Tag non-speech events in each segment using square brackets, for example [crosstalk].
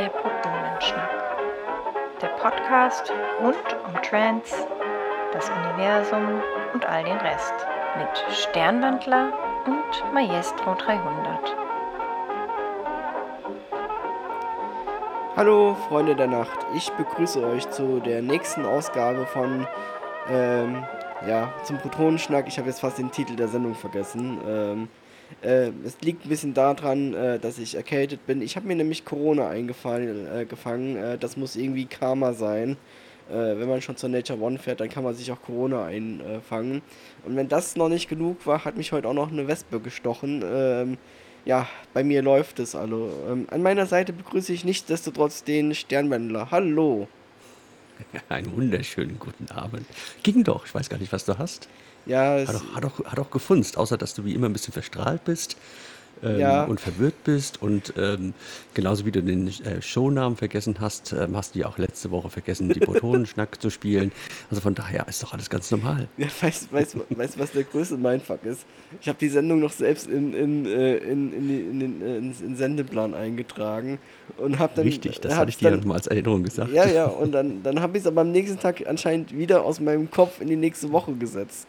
der Protonenschnack. Der Podcast rund um Trance, das Universum und all den Rest. Mit Sternwandler und Maestro 300. Hallo Freunde der Nacht, ich begrüße euch zu der nächsten Ausgabe von, ähm, ja, zum Protonenschnack. Ich habe jetzt fast den Titel der Sendung vergessen. Ähm, äh, es liegt ein bisschen daran, äh, dass ich erkältet bin. Ich habe mir nämlich Corona eingefangen. Äh, gefangen. Äh, das muss irgendwie Karma sein. Äh, wenn man schon zur Nature One fährt, dann kann man sich auch Corona einfangen. Und wenn das noch nicht genug war, hat mich heute auch noch eine Wespe gestochen. Ähm, ja, bei mir läuft es also. Ähm, an meiner Seite begrüße ich nichtsdestotrotz den Sternwändler. Hallo. [laughs] Einen wunderschönen guten Abend. Ging doch, ich weiß gar nicht, was du hast. Ja, Hat auch, hat auch, hat auch gefunzt, außer dass du wie immer ein bisschen verstrahlt bist ähm, Ja. und verwirrt bist. Und ähm, genauso wie du den äh, Shownamen vergessen hast, ähm, hast du ja auch letzte Woche vergessen, die Protonenschnack zu spielen. Also von daher ist doch alles ganz normal. Ja, weißt du, weißt, weißt, was der größte Mindfuck ist? Ich habe die Sendung noch selbst in, in, äh, in, in, in den äh, in, in Sendeplan eingetragen und habe dann. Wichtig, das hab hatte ich dir dann, nochmal als Erinnerung gesagt. Ja, ja, und dann, dann habe ich es aber am nächsten Tag anscheinend wieder aus meinem Kopf in die nächste Woche gesetzt.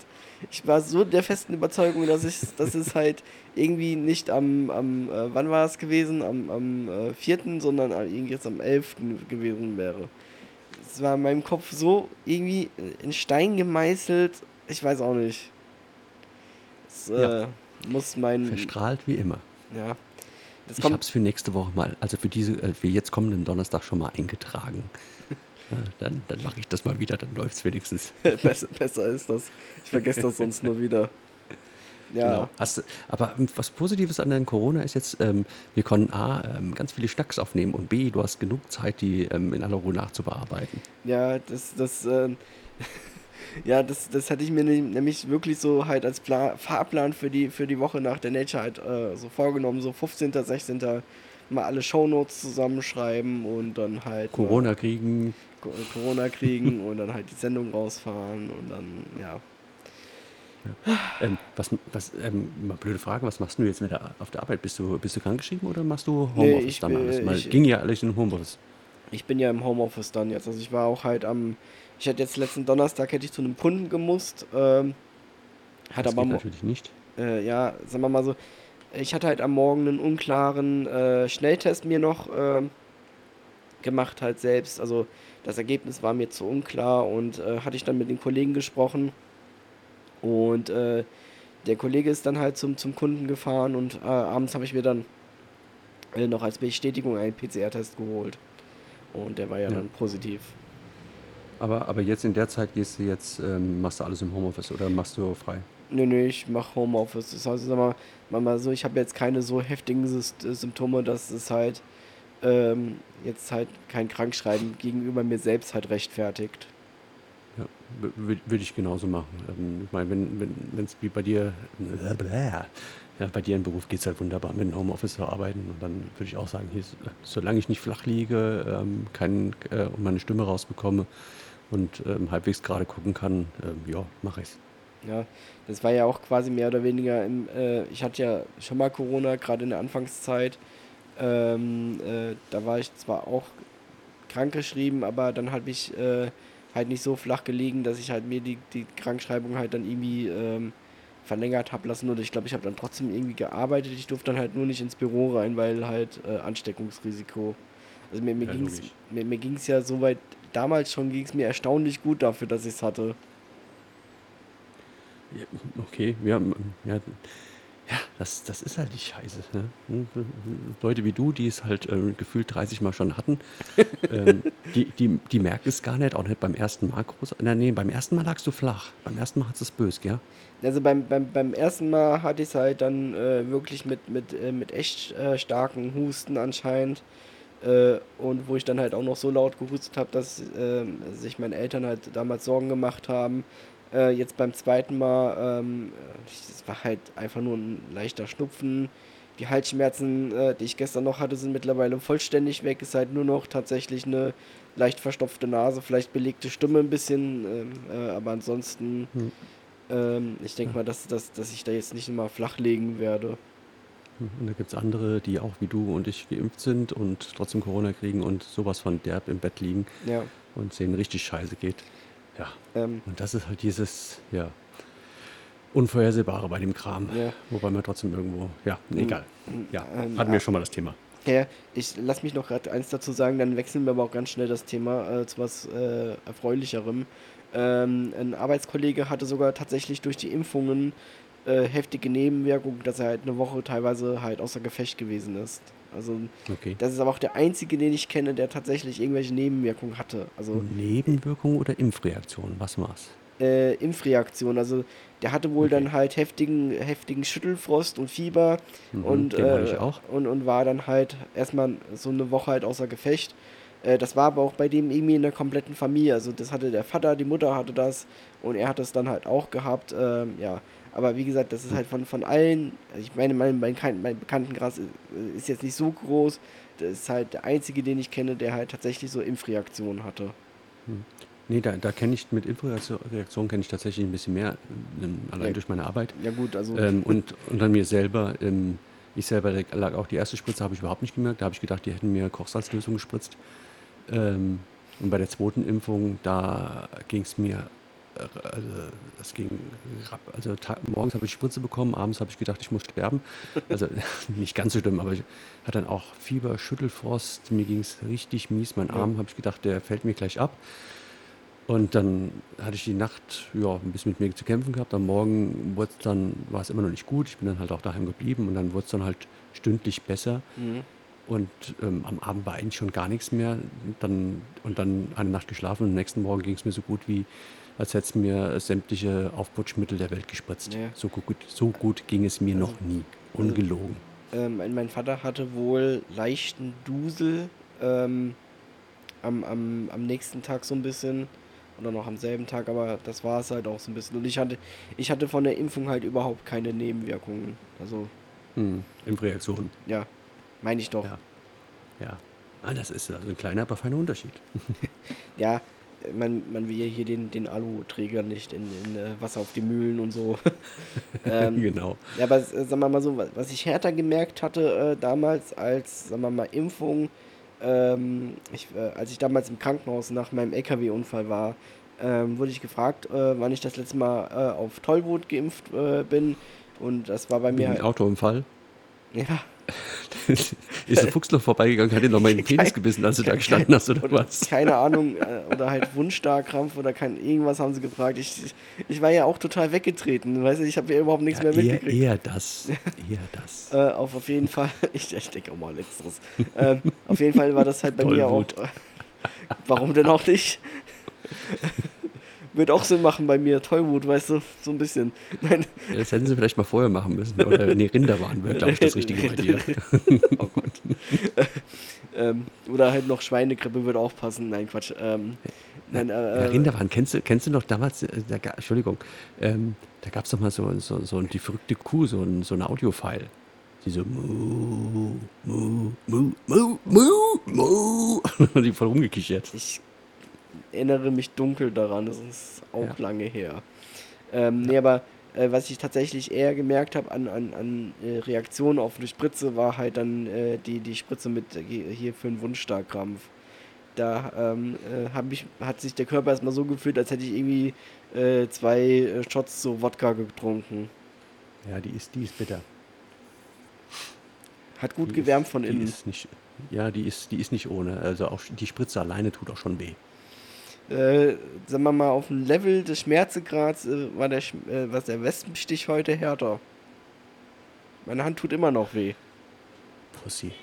Ich war so der festen Überzeugung, dass, ich, dass es halt irgendwie nicht am, am äh, wann war es gewesen? Am, am äh, 4., sondern irgendwie jetzt am 11. gewesen wäre. Es war in meinem Kopf so irgendwie in Stein gemeißelt, ich weiß auch nicht. Es äh, Ja. muss mein. Verstrahlt wie immer. Ja. Das Ich habe es für nächste Woche mal, also für diese, äh, für jetzt kommenden Donnerstag schon mal eingetragen. Äh, dann dann mache ich das mal wieder, dann läuft es wenigstens. [laughs] besser, besser ist das. Ich vergesse das sonst nur wieder. Ja. Genau. Hast, aber was Positives an deinem Corona ist jetzt, ähm, wir konnten A, ähm, ganz viele Schnacks aufnehmen und B, du hast genug Zeit, die ähm, in aller Ruhe nachzubearbeiten. Ja, das, das, ähm, [laughs] ja, das, das hatte ich mir ne- nämlich wirklich so halt als Pla Fahrplan für die, für die Woche nach der Nature halt äh, so vorgenommen, so 15., 16. mal alle Shownotes zusammenschreiben und dann halt mal Corona kriegen, Co Corona kriegen und dann halt die Sendung rausfahren und dann, ja. ähm, was, was ähm, mal blöde Frage, was machst du jetzt mit der, auf der Arbeit? Bist du, bist du krankgeschrieben oder machst du Nee, Homeoffice ich dann bin- alles? Mal, ich- ging ja alles in Homeoffice. Ich bin ja im Homeoffice dann jetzt. Also ich war auch halt am, ich hätte jetzt letzten Donnerstag hätte ich zu einem Kunden gemusst, ähm, hat das aber geht natürlich nicht. äh, ja, sagen wir mal so, ich hatte halt am Morgen einen unklaren äh, Schnelltest mir noch ähm, gemacht halt selbst. Also das Ergebnis war mir zu unklar und äh, hatte ich dann mit den Kollegen gesprochen und äh, der Kollege ist dann halt zum, zum Kunden gefahren und äh, abends habe ich mir dann äh, noch als Bestätigung einen PCR-Test geholt und der war ja, Ja. dann positiv. Aber, aber jetzt in der Zeit gehst du jetzt, ähm, machst du alles im Homeoffice oder machst du frei? Nö, nö, ich mache Homeoffice. Das heißt, sag mal, mal, so, ich habe jetzt keine so heftigen Symptome, dass es halt ähm, jetzt halt kein Krankschreiben gegenüber mir selbst halt rechtfertigt. Ja, würde ich genauso machen. Ähm, ich meine, wenn es wie bei dir, ja, bei dir im Beruf geht es halt wunderbar, mit dem Homeoffice zu arbeiten. Und dann würde ich auch sagen, hier, solange ich nicht flach liege, ähm, kein, äh, und meine Stimme rausbekomme und ähm, halbwegs gerade gucken kann, ähm, ja, mache ich's. Ja, das war ja auch quasi mehr oder weniger im, äh, ich hatte ja schon mal Corona, gerade in der Anfangszeit. Ähm, äh, da war ich zwar auch krankgeschrieben, aber dann habe ich äh, halt nicht so flach gelegen, dass ich halt mir die, die Krankschreibung halt dann irgendwie ähm, verlängert habe lassen. Oder ich glaube, ich habe dann trotzdem irgendwie gearbeitet. Ich durfte dann halt nur nicht ins Büro rein, weil halt äh, Ansteckungsrisiko. Also mir, mir Ja, ging es mir, mir ging's ja soweit, damals schon ging es mir erstaunlich gut dafür, dass ich es hatte. Ja, okay, ja, ja, ja das, das ist halt die Scheiße. Ne? [laughs] Leute wie du, die es halt äh, gefühlt 30 Mal schon hatten, [laughs] ähm, die, die, die merken es gar nicht, auch nicht beim ersten Mal groß. Nein, nee, beim ersten Mal lagst du flach. Beim ersten Mal hat es böse, gell? Also beim, beim, beim ersten Mal hatte ich es halt dann äh, wirklich mit, mit, äh, mit echt äh, starken Husten anscheinend. Äh, und wo ich dann halt auch noch so laut gehustet habe, dass ähm, sich meine Eltern halt damals Sorgen gemacht haben. Äh, jetzt beim zweiten Mal, ähm, es war halt einfach nur ein leichter Schnupfen. Die Halsschmerzen, äh, die ich gestern noch hatte, sind mittlerweile vollständig weg. Ist halt nur noch tatsächlich eine leicht verstopfte Nase, vielleicht belegte Stimme ein bisschen, ähm, äh, aber ansonsten, Hm. ähm, ich denke mal, dass, dass, dass ich da jetzt nicht immer flach legen werde. Und da gibt es andere, die auch wie du und ich geimpft sind und trotzdem Corona kriegen und sowas von derb im Bett liegen Ja. und es denen richtig scheiße geht. Ja. Ähm, Und das ist halt dieses, ja, Unvorhersehbare bei dem Kram. Ja. Wobei man trotzdem irgendwo, ja, egal. Ja, ähm, hatten wir schon mal das Thema. Ja, ich lass mich noch gerade eins dazu sagen, dann wechseln wir aber auch ganz schnell das Thema äh, zu was äh, Erfreulicherem. Ähm, ein Arbeitskollege hatte sogar tatsächlich durch die Impfungen äh, heftige Nebenwirkungen, dass er halt eine Woche teilweise halt außer Gefecht gewesen ist. Also Okay. das ist aber auch der einzige, den ich kenne, der tatsächlich irgendwelche Nebenwirkungen hatte. Also Nebenwirkung oder Impfreaktion? Was war's? äh, Impfreaktion. Also der hatte wohl Okay. dann halt heftigen, heftigen Schüttelfrost und Fieber Mhm, und, äh, und, und war dann halt erstmal so eine Woche halt außer Gefecht. Äh, das war aber auch bei dem irgendwie in der kompletten Familie. Also das hatte der Vater, die Mutter hatte das und er hat das dann halt auch gehabt. Ähm, ja, aber wie gesagt, das ist halt von, von allen, also ich meine, mein, mein, mein Bekanntenkreis ist, ist jetzt nicht so groß. Das ist halt der einzige, den ich kenne, der halt tatsächlich so Impfreaktionen hatte. Nee, da, da kenne ich mit Impfreaktion Reaktion kenne ich tatsächlich ein bisschen mehr, ähm, allein Ja. durch meine Arbeit. Ja gut, also Ähm, und, und dann mir selber, ähm, ich selber lag auch die erste Spritze, habe ich überhaupt nicht gemerkt. Da habe ich gedacht, die hätten mir Kochsalzlösung gespritzt. Ähm, und bei der zweiten Impfung, da ging es mir, äh, also das ging, also morgens habe ich Spritze bekommen, abends habe ich gedacht, ich muss sterben. Also [laughs] nicht ganz so schlimm, aber ich hatte dann auch Fieber, Schüttelfrost, mir ging es richtig mies. Mein. Arm habe ich gedacht, der fällt mir gleich ab. Und dann hatte ich die Nacht ja, ein bisschen mit mir zu kämpfen gehabt. Am Morgen wurde dann, war es immer noch nicht gut. Ich bin dann halt auch daheim geblieben und dann wurde es dann halt stündlich besser. mhm. Und ähm, am Abend war eigentlich schon gar nichts mehr. Dann, und dann eine Nacht geschlafen und am nächsten Morgen ging es mir so gut wie, als hätte es mir sämtliche Aufputschmittel der Welt gespritzt. Ja. So, gut, so gut ging es mir noch nie. Ungelogen. Ähm, mein- Vater hatte wohl leichten Dusel ähm, am, am, am nächsten Tag so ein bisschen oder noch am selben Tag, aber das war es halt auch so ein bisschen. Und ich hatte, ich hatte von der Impfung halt überhaupt keine Nebenwirkungen. Also, Hm. Impfreaktion. ja, meine ich doch. Ja. Ja. Ah, das ist also ein kleiner, aber feiner Unterschied. Ja, äh, man, man will ja hier den, den Aluträger nicht in, in äh, Wasser auf die Mühlen und so. [laughs] ähm, genau. Ja, aber äh, sagen wir mal so, was, was ich härter gemerkt hatte äh, damals als, sagen wir mal, Impfung, ähm, ich, äh, als ich damals im Krankenhaus nach meinem LKW-Unfall war, ähm, wurde ich gefragt, äh, wann ich das letzte Mal auf Tollwut geimpft bin. Und das war bei mir halt. Autounfall. Ja, ist ein Fuchs noch vorbeigegangen, hat ihn noch mal in den Penis gebissen, als du da gestanden hast, oder oder, was? Keine Ahnung, äh, oder halt Wundstarkrampf oder kein, irgendwas haben sie gefragt. Ich, ich, ich war ja auch total weggetreten. Weißt du, ich habe ja überhaupt nichts Ja, mehr eher, mitgekriegt. eher das. Eher das. [laughs] Äh, auf, auf jeden Fall, [laughs] ich, ich denke auch mal letzteres. ähm, auf jeden Fall war das halt bei mir auch. Tollwut. Äh, warum denn auch nicht? [laughs] Wird auch Sinn machen bei mir, Tollwut, weißt du, so ein bisschen. Nein, Das hätten sie vielleicht mal vorher machen müssen. Oder [laughs] nee, Rinder waren wir, glaube ich, das Richtige bei dir. oh Gott. [laughs] ähm, oder halt noch Schweinegrippe würde auch passen. Nein, Quatsch. Ähm, nein, äh, Ja, Rinderwahn, kennst du, kennst du noch damals, äh, da, Entschuldigung, ähm, da gab es doch mal so, so, so die verrückte Kuh, so ein, so ein Audiofile. Die so mu, mu, mu, mu, mu, mu. Und [laughs] die voll rumgekichert. Ich erinnere mich dunkel daran, das ist auch Ja. lange her. Ähm, Nee, aber äh, was ich tatsächlich eher gemerkt habe an, an, an äh, Reaktionen auf eine Spritze, war halt dann äh, die, die Spritze mit hier für einen Wundstarkrampf. Da ähm, äh, ich, hat sich der Körper erstmal so gefühlt, als hätte ich irgendwie äh, zwei äh, Shots so Wodka getrunken. Ja, die ist, die ist bitter. Hat gut Die gewärmt ist, von die innen. Ist nicht, ja, die ist, die ist nicht ohne. Also auch die Spritze alleine tut auch schon weh. Äh, sagen wir mal, auf dem Level des Schmerzegrads äh, war der, äh, was der Wespenstich heute härter. Meine Hand tut immer noch weh. Pussy.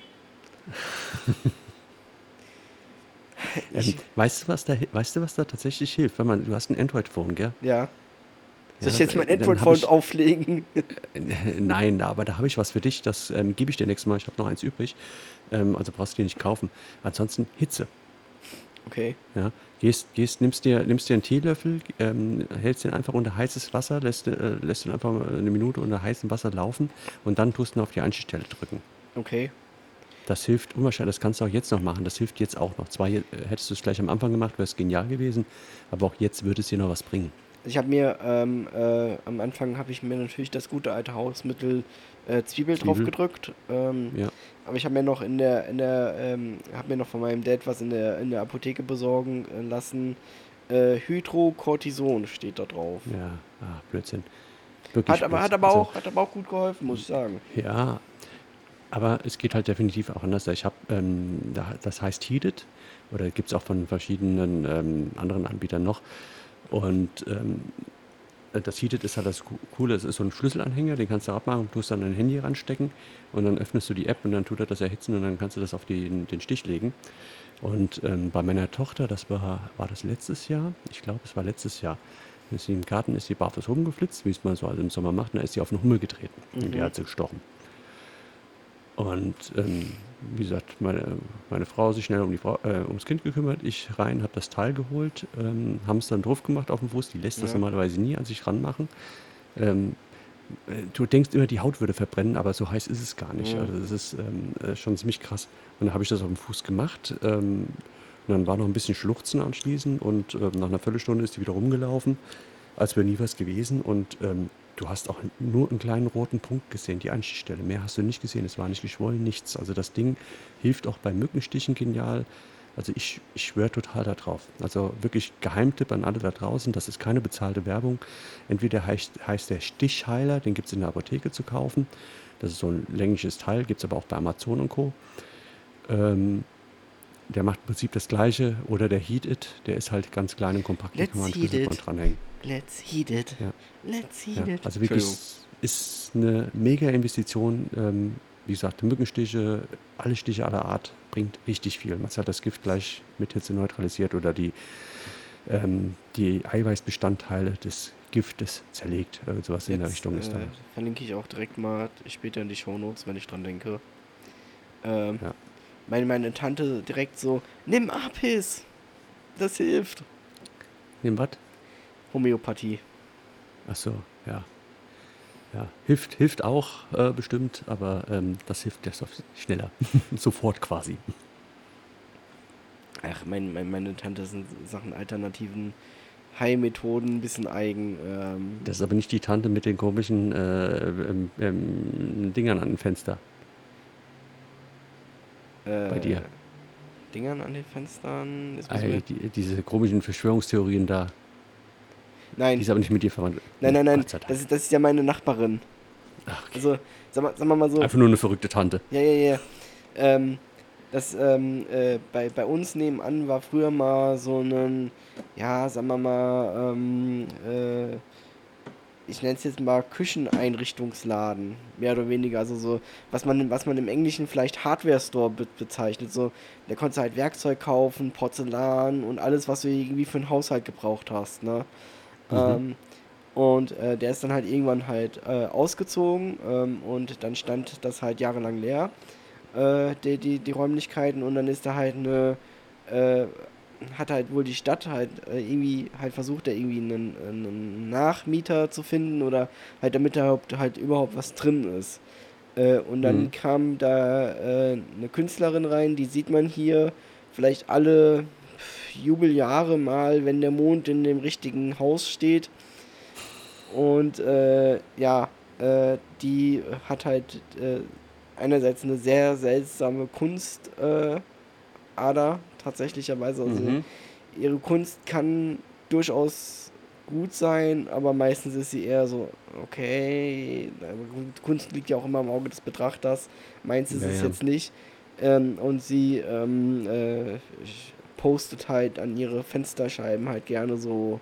Ich, [laughs] Ähm, weißt, du, was da, weißt du, was da tatsächlich hilft? Wenn man, du hast ein Android-Phone, gell? ja. Soll Ja, ich jetzt mein Android-Phone auflegen? [laughs] Nein, aber da habe ich was für dich. Das ähm, gebe ich dir nächstes Mal. Ich habe noch eins übrig. Ähm, also brauchst du dir nicht kaufen. Ansonsten Hitze. Okay. Ja, gehst, gehst, nimmst dir, nimmst dir einen Teelöffel, ähm, hältst den einfach unter heißes Wasser, lässt, äh, lässt ihn einfach eine Minute unter heißem Wasser laufen und dann tust du ihn auf die Einstichstelle drücken. Okay. Das hilft unwahrscheinlich, das kannst du auch jetzt noch machen, das hilft jetzt auch noch. Zwar äh, hättest du es gleich am Anfang gemacht, wäre es genial gewesen, aber auch jetzt würde es dir noch was bringen. ich habe mir ähm, äh, am Anfang habe ich mir natürlich das gute alte Hausmittel äh, Zwiebel, Zwiebel. drauf gedrückt. Ähm, Ja. Aber ich habe mir noch in der in der ähm, habe mir noch von meinem Dad was in der in der Apotheke besorgen äh, lassen. Äh, Hydrocortison steht da drauf. Ja, ah, Blödsinn. Wirklich Hat aber hat aber Also, auch hat aber auch gut geholfen, muss ich sagen. Ja, aber es geht halt definitiv auch anders. Ich habe, ähm, da, das heißt Heated oder gibt es auch von verschiedenen ähm, anderen Anbietern noch. Und ähm, das Heated ist halt das Co- Coole, es ist so ein Schlüsselanhänger, den kannst du abmachen, tust dann dein Handy ranstecken und dann öffnest du die App und dann tut er das erhitzen und dann kannst du das auf den, den Stich legen. Und ähm, bei meiner Tochter, das war, war das letztes Jahr, ich glaube, es war letztes Jahr, ist sie im Garten, ist sie barfuß rumgeflitzt, wie es man so also im Sommer macht, und da ist sie auf einen Hummel getreten und die Mhm. hat sie gestochen. Und ähm, wie gesagt, meine, meine Frau sich schnell um die Frau, äh, ums Kind gekümmert, ich rein, habe das Teil geholt, ähm, haben es dann drauf gemacht auf dem Fuß, die lässt das Ja. normalerweise nie an sich ranmachen. Ähm, äh, du denkst immer, die Haut würde verbrennen, aber so heiß ist es gar nicht. Ja. Also es ist ähm, äh, schon ziemlich krass. Und dann habe ich das auf dem Fuß gemacht. Ähm, und dann war noch ein bisschen Schluchzen anschließend und ähm, nach einer Viertelstunde ist die wieder rumgelaufen, als wäre nie was gewesen. Und ähm, du hast auch nur einen kleinen roten Punkt gesehen, die Anstichstelle. Mehr hast du nicht gesehen. Es war nicht geschwollen, nichts. Also das Ding hilft auch bei Mückenstichen genial. Also ich, ich schwöre total darauf. Also wirklich Geheimtipp an alle da draußen. Das ist keine bezahlte Werbung. Entweder heißt, heißt der Stichheiler, den gibt es in der Apotheke zu kaufen. Das ist so ein längliches Teil, gibt es aber auch bei Amazon und Co. Ähm, der macht im Prinzip das gleiche. Oder der Heat It, der ist halt ganz klein und kompakt. Let's kann man it. dranhängen. Let's heat it. Ja. Let's heat Ja, it. also wirklich Entschuldigung. ist eine mega Investition. Ähm, wie gesagt, Mückenstiche, alle Stiche aller Art bringt richtig viel. Man hat das Gift gleich mit Hitze neutralisiert oder die, ähm, die Eiweißbestandteile des Giftes zerlegt. Irgend sowas in der Jetzt, Richtung ist da. äh, Verlinke ich auch direkt mal später in die Shownotes, wenn ich dran denke. Ähm, Ja. meine, meine Tante direkt so, nimm Apis. Das hilft. Nimm was? Homöopathie. Ach so, ja. Ja, hilft, hilft auch äh, bestimmt, aber ähm, das hilft ja so schneller. [laughs] Sofort quasi. Ach, mein, mein, meine Tante sind Sachen alternativen Heilmethoden ein bisschen eigen. Ähm, Das ist aber nicht die Tante mit den komischen äh, ähm, ähm, Dingern an dem Fenster. äh, bei dir. Dingern an den Fenstern. Mir- die, diese komischen Verschwörungstheorien da, die nein, ist aber nicht mit dir verwandt. nein, nein, nein. Das ist, das ist ja meine Nachbarin. Ach, okay. Also, sagen wir mal so. Einfach nur eine verrückte Tante. Ja, ja, ja. Ähm, das, ähm, äh, bei, bei uns nebenan war früher mal so ein, ja, sagen wir mal, ähm, äh, ich nenne es jetzt mal Kücheneinrichtungsladen, mehr oder weniger. Also so, was man, was man im Englischen vielleicht Hardware-Store be bezeichnet. So, da konntest du halt Werkzeug kaufen, Porzellan und alles, was du irgendwie für einen Haushalt gebraucht hast, ne? Mhm. Ähm, und äh, der ist dann halt irgendwann halt äh, ausgezogen ähm, und dann stand das halt jahrelang leer, äh, die, die, die Räumlichkeiten und dann ist da halt eine, äh, hat halt wohl die Stadt halt äh, irgendwie halt versucht, da irgendwie einen, einen Nachmieter zu finden oder halt damit da überhaupt, halt überhaupt was drin ist. Äh, und dann Mhm. kam da eine Künstlerin rein, die sieht man hier vielleicht alle Jubeljahre mal, wenn der Mond in dem richtigen Haus steht. Und äh, ja, äh, die hat halt äh, einerseits eine sehr seltsame Kunstader, äh, tatsächlicherweise. Also Mhm. ihre Kunst kann durchaus gut sein, aber meistens ist sie eher so, okay, Kunst liegt ja auch immer im Auge des Betrachters. Meins ist Ja, es ja. jetzt nicht. Ähm, und sie ähm, äh, postet halt an ihre Fensterscheiben halt gerne so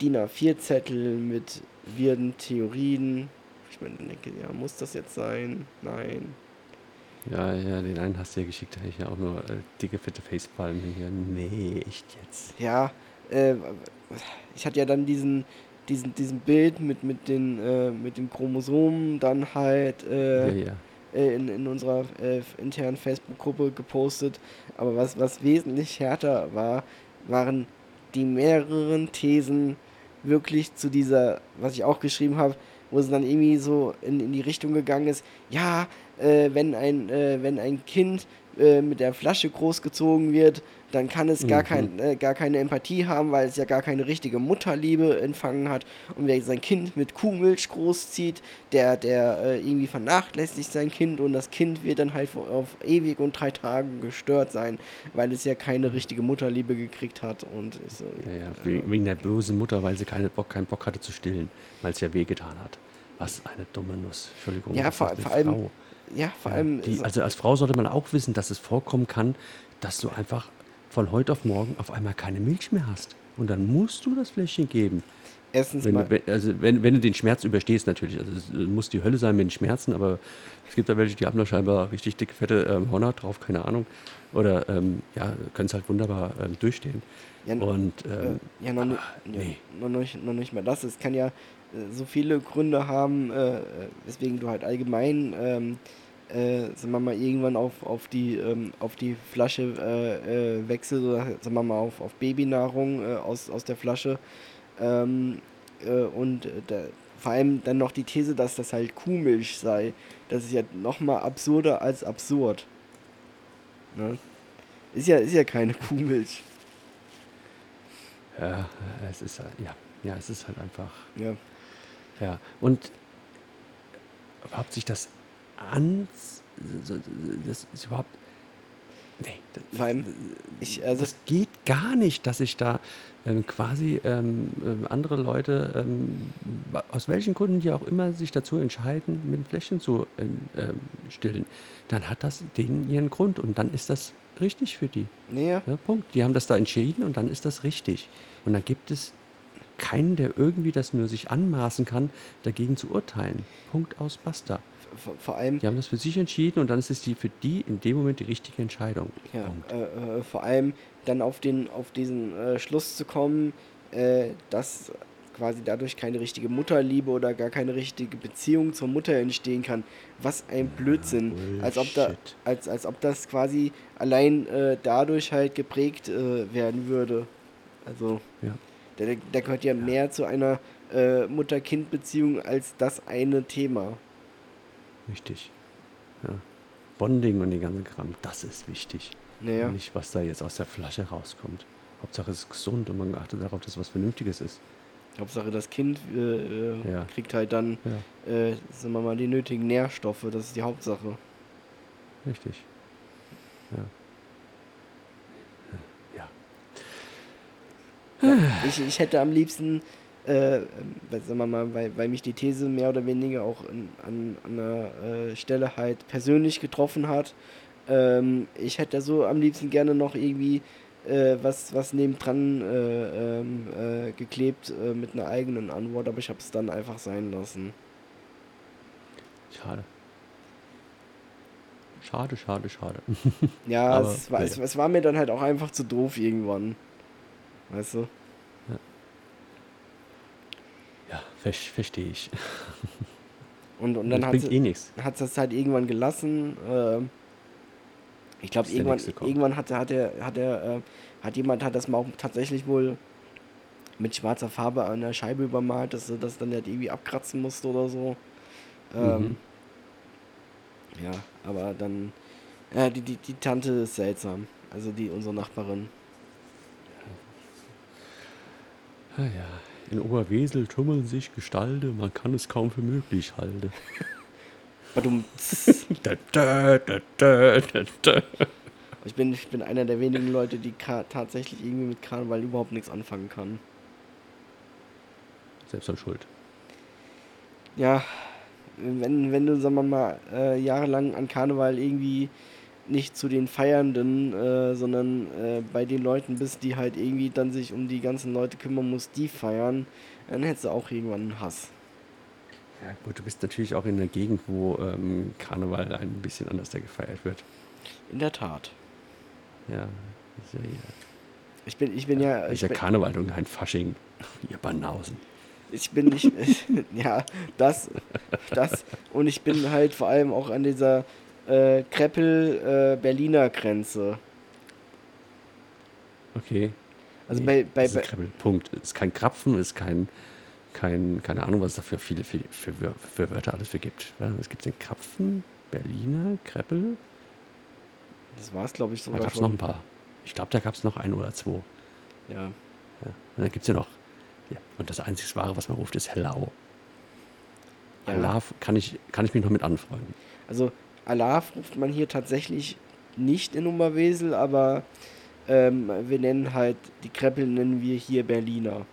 DIN A4-Zettel mit wirden Theorien. Ich meine, dann denke, ja, muss das jetzt sein? Nein. Ja, ja, den einen hast du ja geschickt, da hätte ich ja auch nur äh, dicke, fette Facepalmen hier. Nee, echt jetzt. Ja, äh, ich hatte ja dann diesen, diesen, diesen Bild mit, mit, den, äh, mit den Chromosomen dann halt äh, ja, ja. Äh, in, in unserer äh, internen Facebook-Gruppe gepostet. Aber was, was wesentlich härter war, waren die mehreren Thesen wirklich zu dieser, was ich auch geschrieben habe, wo es dann irgendwie so in, in die Richtung gegangen ist, ja, äh, wenn ein, äh, wenn ein Kind äh, mit der Flasche großgezogen wird, dann kann es gar, Mhm. kein, äh, gar keine Empathie haben, weil es ja gar keine richtige Mutterliebe empfangen hat. Und wer sein Kind mit Kuhmilch großzieht, der, der äh, irgendwie vernachlässigt sein Kind und das Kind wird dann halt auf ewig und drei Tagen gestört sein, weil es ja keine richtige Mutterliebe gekriegt hat. Und so, Ja, ja, wegen, der bösen Mutter, weil sie keine Bock, keinen Bock hatte zu stillen, weil es ja wehgetan hat. Was eine dumme Nuss. Entschuldigung. Ja, vor- vor allem- Frau. Ja, vor allem. die, so- also als Frau sollte man auch wissen, dass es vorkommen kann, dass du einfach von heute auf morgen auf einmal keine Milch mehr hast. Und dann musst du das Fläschchen geben. erstens Wenn, mal. du- wenn, also wenn, wenn du den Schmerz überstehst natürlich. Also es äh, muss die Hölle sein mit den Schmerzen, aber es gibt da welche, die haben da scheinbar richtig dicke, fette ähm, Horner drauf, keine Ahnung. Oder ähm, ja, können es halt wunderbar ähm, durchstehen. Ja, Und Äh, ähm, ja, noch, ah, ja, nee. noch, nicht, noch nicht mal das. Es kann ja äh, so viele Gründe haben, äh, weswegen du halt allgemein, ähm, äh, sagen wir mal, irgendwann auf, auf, die, ähm, auf die Flasche äh, äh, wechselst oder sagen wir mal auf, auf Babynahrung äh, aus, aus der Flasche. Ähm, äh, und äh, da, vor allem dann noch die These, dass das halt Kuhmilch sei. Das ist ja noch mal absurder als absurd. Ne? Ist ja, ist ja keine [laughs] Kuhmilch. Ja, es ist halt, ja, ja, es ist halt einfach. Ja. Ja, und überhaupt sich das an, das ist überhaupt, nee, das, allem, ich, also, das geht gar nicht, dass sich da ähm, quasi ähm, ähm, andere Leute, ähm, aus welchen Gründen die auch immer, sich dazu entscheiden, mit dem Fläschchen zu ähm, ähm, stillen, dann hat das denen ihren Grund und dann ist das richtig für die. nee, ja. Ja, Punkt. Die haben das da entschieden und dann ist das richtig. Und dann gibt es keinen, der irgendwie das nur sich anmaßen kann, dagegen zu urteilen. Punkt aus, basta. vor, vor allem, Die haben das für sich entschieden und dann ist es die für die in dem Moment die richtige Entscheidung. ja, äh, äh, vor allem dann auf den auf diesen äh, Schluss zu kommen, äh, dass quasi dadurch keine richtige Mutterliebe oder gar keine richtige Beziehung zur Mutter entstehen kann. Was ein Blödsinn. als ob da Bullshit. als, als ob das quasi allein äh, dadurch halt geprägt werden würde. Also Ja. Da, da gehört ja, mehr zu einer äh, Mutter-Kind-Beziehung als das eine Thema. Richtig. Ja. Bonding und den ganzen Kram, das ist wichtig. Naja. Nicht, was da jetzt aus der Flasche rauskommt. Hauptsache es ist gesund und man achtet darauf, dass was Vernünftiges ist. Hauptsache das Kind äh, äh, Ja. kriegt halt dann, Ja, äh, sagen wir mal, die nötigen Nährstoffe. Das ist die Hauptsache. richtig. Ja. Ich, ich hätte am liebsten, äh, weil, sagen wir mal, weil, weil mich die These mehr oder weniger auch in, an, an einer äh, Stelle halt persönlich getroffen hat. Ähm, ich hätte so am liebsten gerne noch irgendwie äh, was, was nebendran äh, ähm, äh, geklebt äh, mit einer eigenen Antwort, aber ich habe es dann einfach sein lassen. Schade. Schade, schade, schade. Ja, [laughs] es, war, ja, es, ja. es war mir dann halt auch einfach zu doof irgendwann. Weißt du? Ja, ver verstehe ich. Und, und dann das hat sie, eh nichts. hat es halt irgendwann gelassen. ähm, ich glaube, der irgendwann, irgendwann hat, er- hat, er, hat, er, äh, hat jemand hat das mal tatsächlich wohl mit schwarzer Farbe an der Scheibe übermalt, dass er das dann halt irgendwie abkratzen musste oder so. Ähm, Mhm. Ja, aber dann. Ja, die, die, die Tante ist seltsam. Also die unsere Nachbarin. Ah ja, in Oberwesel tummeln sich Gestalte, man kann es kaum für möglich halten. [laughs] Ich bin, ich bin einer der wenigen Leute, die ka- tatsächlich irgendwie mit Karneval überhaupt nichts anfangen kann. Selbst an Schuld. Ja, wenn, wenn du, sagen wir mal, äh, jahrelang an Karneval irgendwie nicht zu den Feiernden, äh, sondern äh, bei den Leuten bist, die halt irgendwie dann sich um die ganzen Leute kümmern muss, die feiern, dann hättest du auch irgendwann einen Hass. Ja, gut, du bist natürlich auch in einer Gegend, wo ähm, Karneval ein bisschen anders da gefeiert wird. In der Tat. Ja, ist ja, ja. Ich bin, ich bin ja, ist ich ja bin, Karneval und kein Fasching. [laughs] Ihr Banausen. ich bin nicht, [laughs] ja, das, das, und ich bin halt vor allem auch an dieser äh, Kreppel-Berliner Grenze. Okay. Also Nee, bei, bei, bei Krabbel. Punkt. Ist kein Krapfen, es ist kein, kein, keine Ahnung, was es da für viele, für, Wör- für Wörter alles für gibt. Es gibt den Krapfen, Berliner, Kreppel. Das war es, glaube ich, Da sogar gab es noch ein paar. Ich glaube, da gab es noch ein oder zwei. Ja. Ja. Und dann gibt es ja noch. Ja. Und das einzig Wahre, was man ruft, ist Hello. Ja. Allah kann ich, kann ich mich noch mit anfreunden. Also Alaf ruft man hier tatsächlich nicht in Oberwesel, aber ähm, wir nennen halt, die Kreppel nennen wir hier Berliner.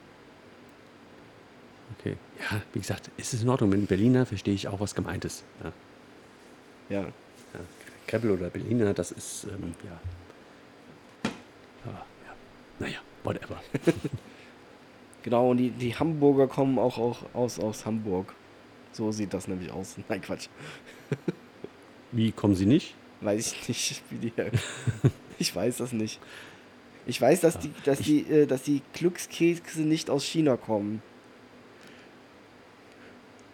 Okay. Ja, wie gesagt, ist es in Ordnung. Mit Berliner verstehe ich auch, was gemeint ist. Ja. Ja. Ja. Kreppel oder Berliner, das ist, ähm, ja. Aber, ja. Naja, whatever. [laughs] Genau, und die, die Hamburger kommen auch, auch aus, aus Hamburg. So sieht das nämlich aus. Nein, Quatsch. [laughs] Wie kommen sie nicht? Weiß ich nicht, [laughs] wie die. ich weiß das nicht. Ich weiß, dass die, dass die, äh, dass die Glückskekse nicht aus China kommen.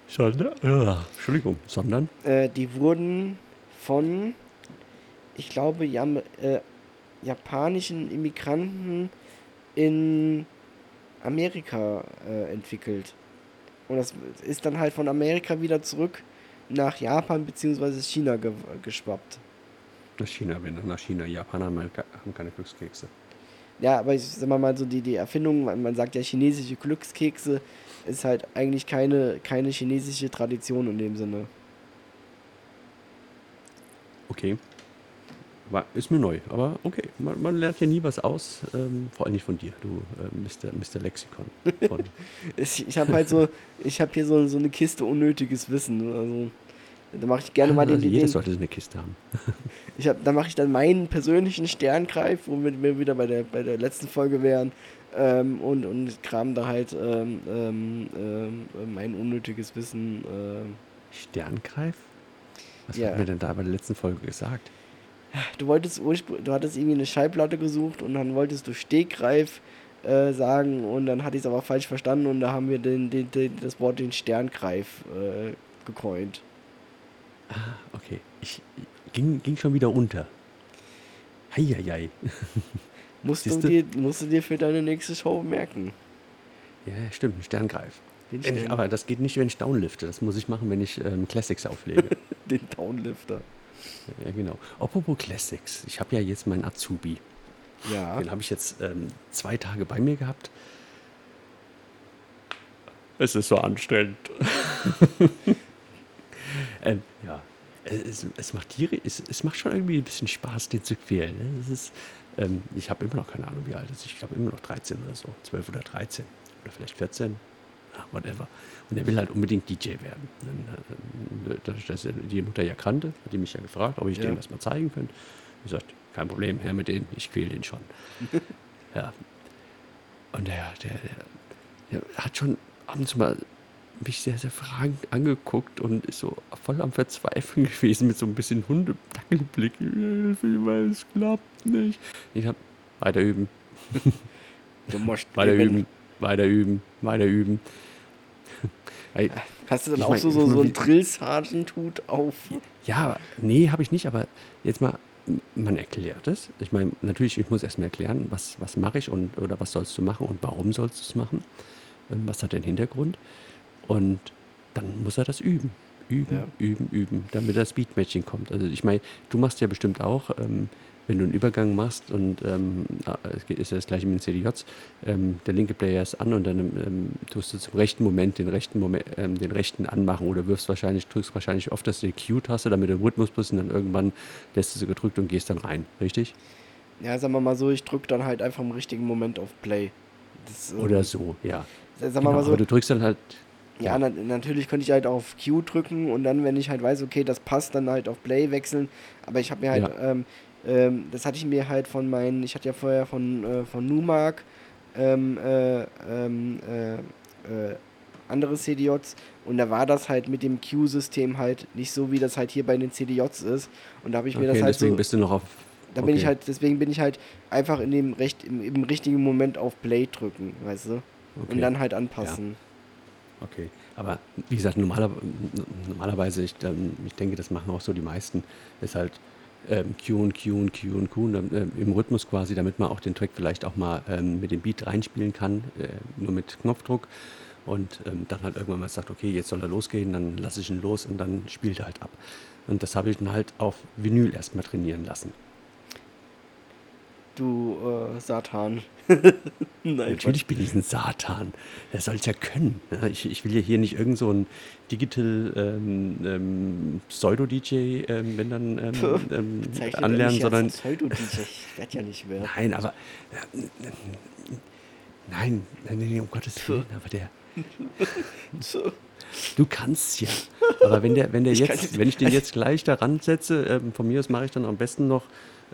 Sondern? Ja, Entschuldigung. Sondern? Äh, die wurden von, ich glaube, Jam äh, japanischen Immigranten in Amerika äh, entwickelt. Und das ist dann halt von Amerika wieder zurück nach Japan bzw. China ge geschwappt. Nach China, wenn nach China. Haben halt haben keine Glückskekse. Ja, aber ich sag mal, mal so die, die Erfindung, man, man sagt ja chinesische Glückskekse, ist halt eigentlich keine, keine chinesische Tradition in dem Sinne. Okay. War, ist mir neu, aber okay. Man, man lernt ja nie was aus, ähm, vor allem nicht von dir, du äh, Mr. Mr. Lexikon. [laughs] Ich, ich habe halt so, ich habe hier so, so eine Kiste unnötiges Wissen. Also, da mache ich gerne mal den, also jeder den sollte so eine Kiste haben. ich hab, da mache ich dann meinen persönlichen Sterngreif, womit wir wieder bei der, bei der letzten Folge wären. Ähm, und, und kram da halt ähm, ähm, ähm, mein unnötiges Wissen. ähm. Sterngreif? Was Ja. hat mir denn da bei der letzten Folge gesagt? Du wolltest urspr- du hattest irgendwie eine Schallplatte gesucht und dann wolltest du Stegreif äh, sagen und dann hatte ich es aber falsch verstanden und da haben wir den, den, den, das Wort den Sterngreif äh, gecoint. Ah, okay. Ich, ging, ging schon wieder unter. Heieiei. [laughs] Musst du, dir, musst du dir für deine nächste Show merken. Ja, stimmt, ein Sterngreif. Stern, aber das geht nicht, wenn ich downlifte. Das muss ich machen, wenn ich ähm, Classics auflege. [laughs] den Downlifter. Ja, genau. Apropos Classics. Ich habe ja jetzt meinen Azubi. Ja. Den habe ich jetzt ähm, zwei Tage bei mir gehabt. Es ist so anstrengend. [laughs] ähm, ja, es, es macht Tiere, es, es macht schon irgendwie ein bisschen Spaß, den zu quälen. Ne? Es ist, ähm, ich habe immer noch keine Ahnung, wie alt er ist. Ich glaube immer noch 13 oder so, 12 oder 13 oder vielleicht 14. Whatever. Und er will halt unbedingt DJ werden. Äh, dadurch, dass er die Mutter ja kannte, hat die mich ja gefragt, ob ich Ja. dem das mal zeigen könnte. Ich gesagt, kein Problem, her mit denen, ich quäle den schon. [laughs] ja. Und der, der, der, der hat schon ab und zu mal mich sehr, sehr fragend angeguckt und ist so voll am Verzweifeln gewesen mit so ein bisschen Hundedackelblick. Es klappt nicht. Ich hab weiter üben, Du musst weiter üben, weiter üben, weiter üben. Hast du dann Ich auch mein- so, so, so wie- ein Drill-Sergeant-Hut auf? Ja, nee, habe ich nicht, aber jetzt mal, man erklärt es. Ich meine, natürlich, ich muss erstmal erklären, was, was mache ich und oder was sollst du machen und warum sollst du es machen. Ähm, Was hat den Hintergrund? Und dann muss er das üben. Üben, Ja. üben, üben, damit das Beatmatching kommt. Also ich meine, du machst ja bestimmt auch, ähm, wenn du einen Übergang machst und ähm, ah, ist ja das gleiche mit den CDJs, ähm, der linke Player ist an und dann ähm, tust du zum rechten Moment den rechten Moment, ähm, den rechten anmachen oder wirfst wahrscheinlich, drückst wahrscheinlich oft das die Q-Taste, damit du im Rhythmus bist und dann irgendwann lässt du sie gedrückt und gehst dann rein, richtig? Ja, sagen wir mal so, ich drücke dann halt einfach im richtigen Moment auf Play. Das, äh, Oder so, ja. Sagen wir Genau, mal so, aber du drückst dann halt, Ja, Ja. na, natürlich könnte ich halt auf Q drücken und dann, wenn ich halt weiß, okay, das passt, dann halt auf Play wechseln. Aber ich habe mir halt, Ja. ähm, ähm, das hatte ich mir halt von meinen, ich hatte ja vorher von, äh, von Numark ähm, äh, ähm, äh, äh, andere CDJs und da war das halt mit dem Q-System halt nicht so, wie das halt hier bei den CDJs ist. Und da habe ich mir okay, das halt deswegen so, bist du noch auf, da bin ich okay. halt, deswegen bin ich halt einfach in dem recht, im, im richtigen Moment auf Play drücken, weißt du? okay. Und dann halt anpassen. Okay, aber wie gesagt, normaler, normalerweise, ich, ähm, ich denke, das machen auch so die meisten, ist halt ähm, Q und Q und Q und Q und dann, ähm, im Rhythmus quasi, damit man auch den Track vielleicht auch mal ähm, mit dem Beat reinspielen kann, äh, nur mit Knopfdruck und ähm, dann halt irgendwann mal sagt, okay, jetzt soll er losgehen, dann lasse ich ihn los und dann spielt er halt ab. Und das habe ich dann halt auf Vinyl erstmal trainieren lassen. du äh, Satan. Nein, Natürlich bin ich ein Satan. Er soll es ja können. Ich, ich will ja hier nicht irgend so ein Digital ähm, ähm, Pseudo-DJ, ähm, wenn dann ähm, ähm, anlernen, sondern. Pseudo-DJ, ich werde ja nicht mehr. Nein, aber. Äh, nein, nein, nein, um Gottes Willen, aber der. [laughs] Du kannst ja. Aber wenn der, wenn der jetzt, wenn ich den jetzt gleich daran setze, ähm, von mir aus mache ich dann am besten noch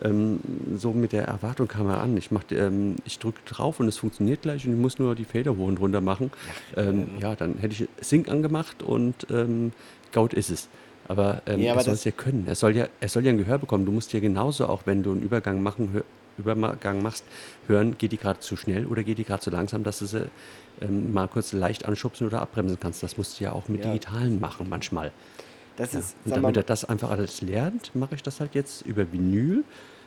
ähm, so mit der Erwartung kam er an. Ich, ähm, ich drücke drauf und es funktioniert gleich und ich muss nur die Feder hoch und runter machen. Ähm, ja, dann hätte ich Sync angemacht und ähm, Gaut ist es. Aber, ähm, ja, aber er soll es ja können. Er soll ja, er soll ja ein Gehör bekommen. Du musst ja genauso, auch wenn du einen Übergang machen, Übergang machst, hören, geht die gerade zu schnell oder geht die gerade zu langsam, dass du sie ähm, mal kurz leicht anschubsen oder abbremsen kannst. Das musst du ja auch mit ja. digitalen machen manchmal. Das ja. ist, und damit er das einfach alles lernt, mache ich das halt jetzt über Vinyl.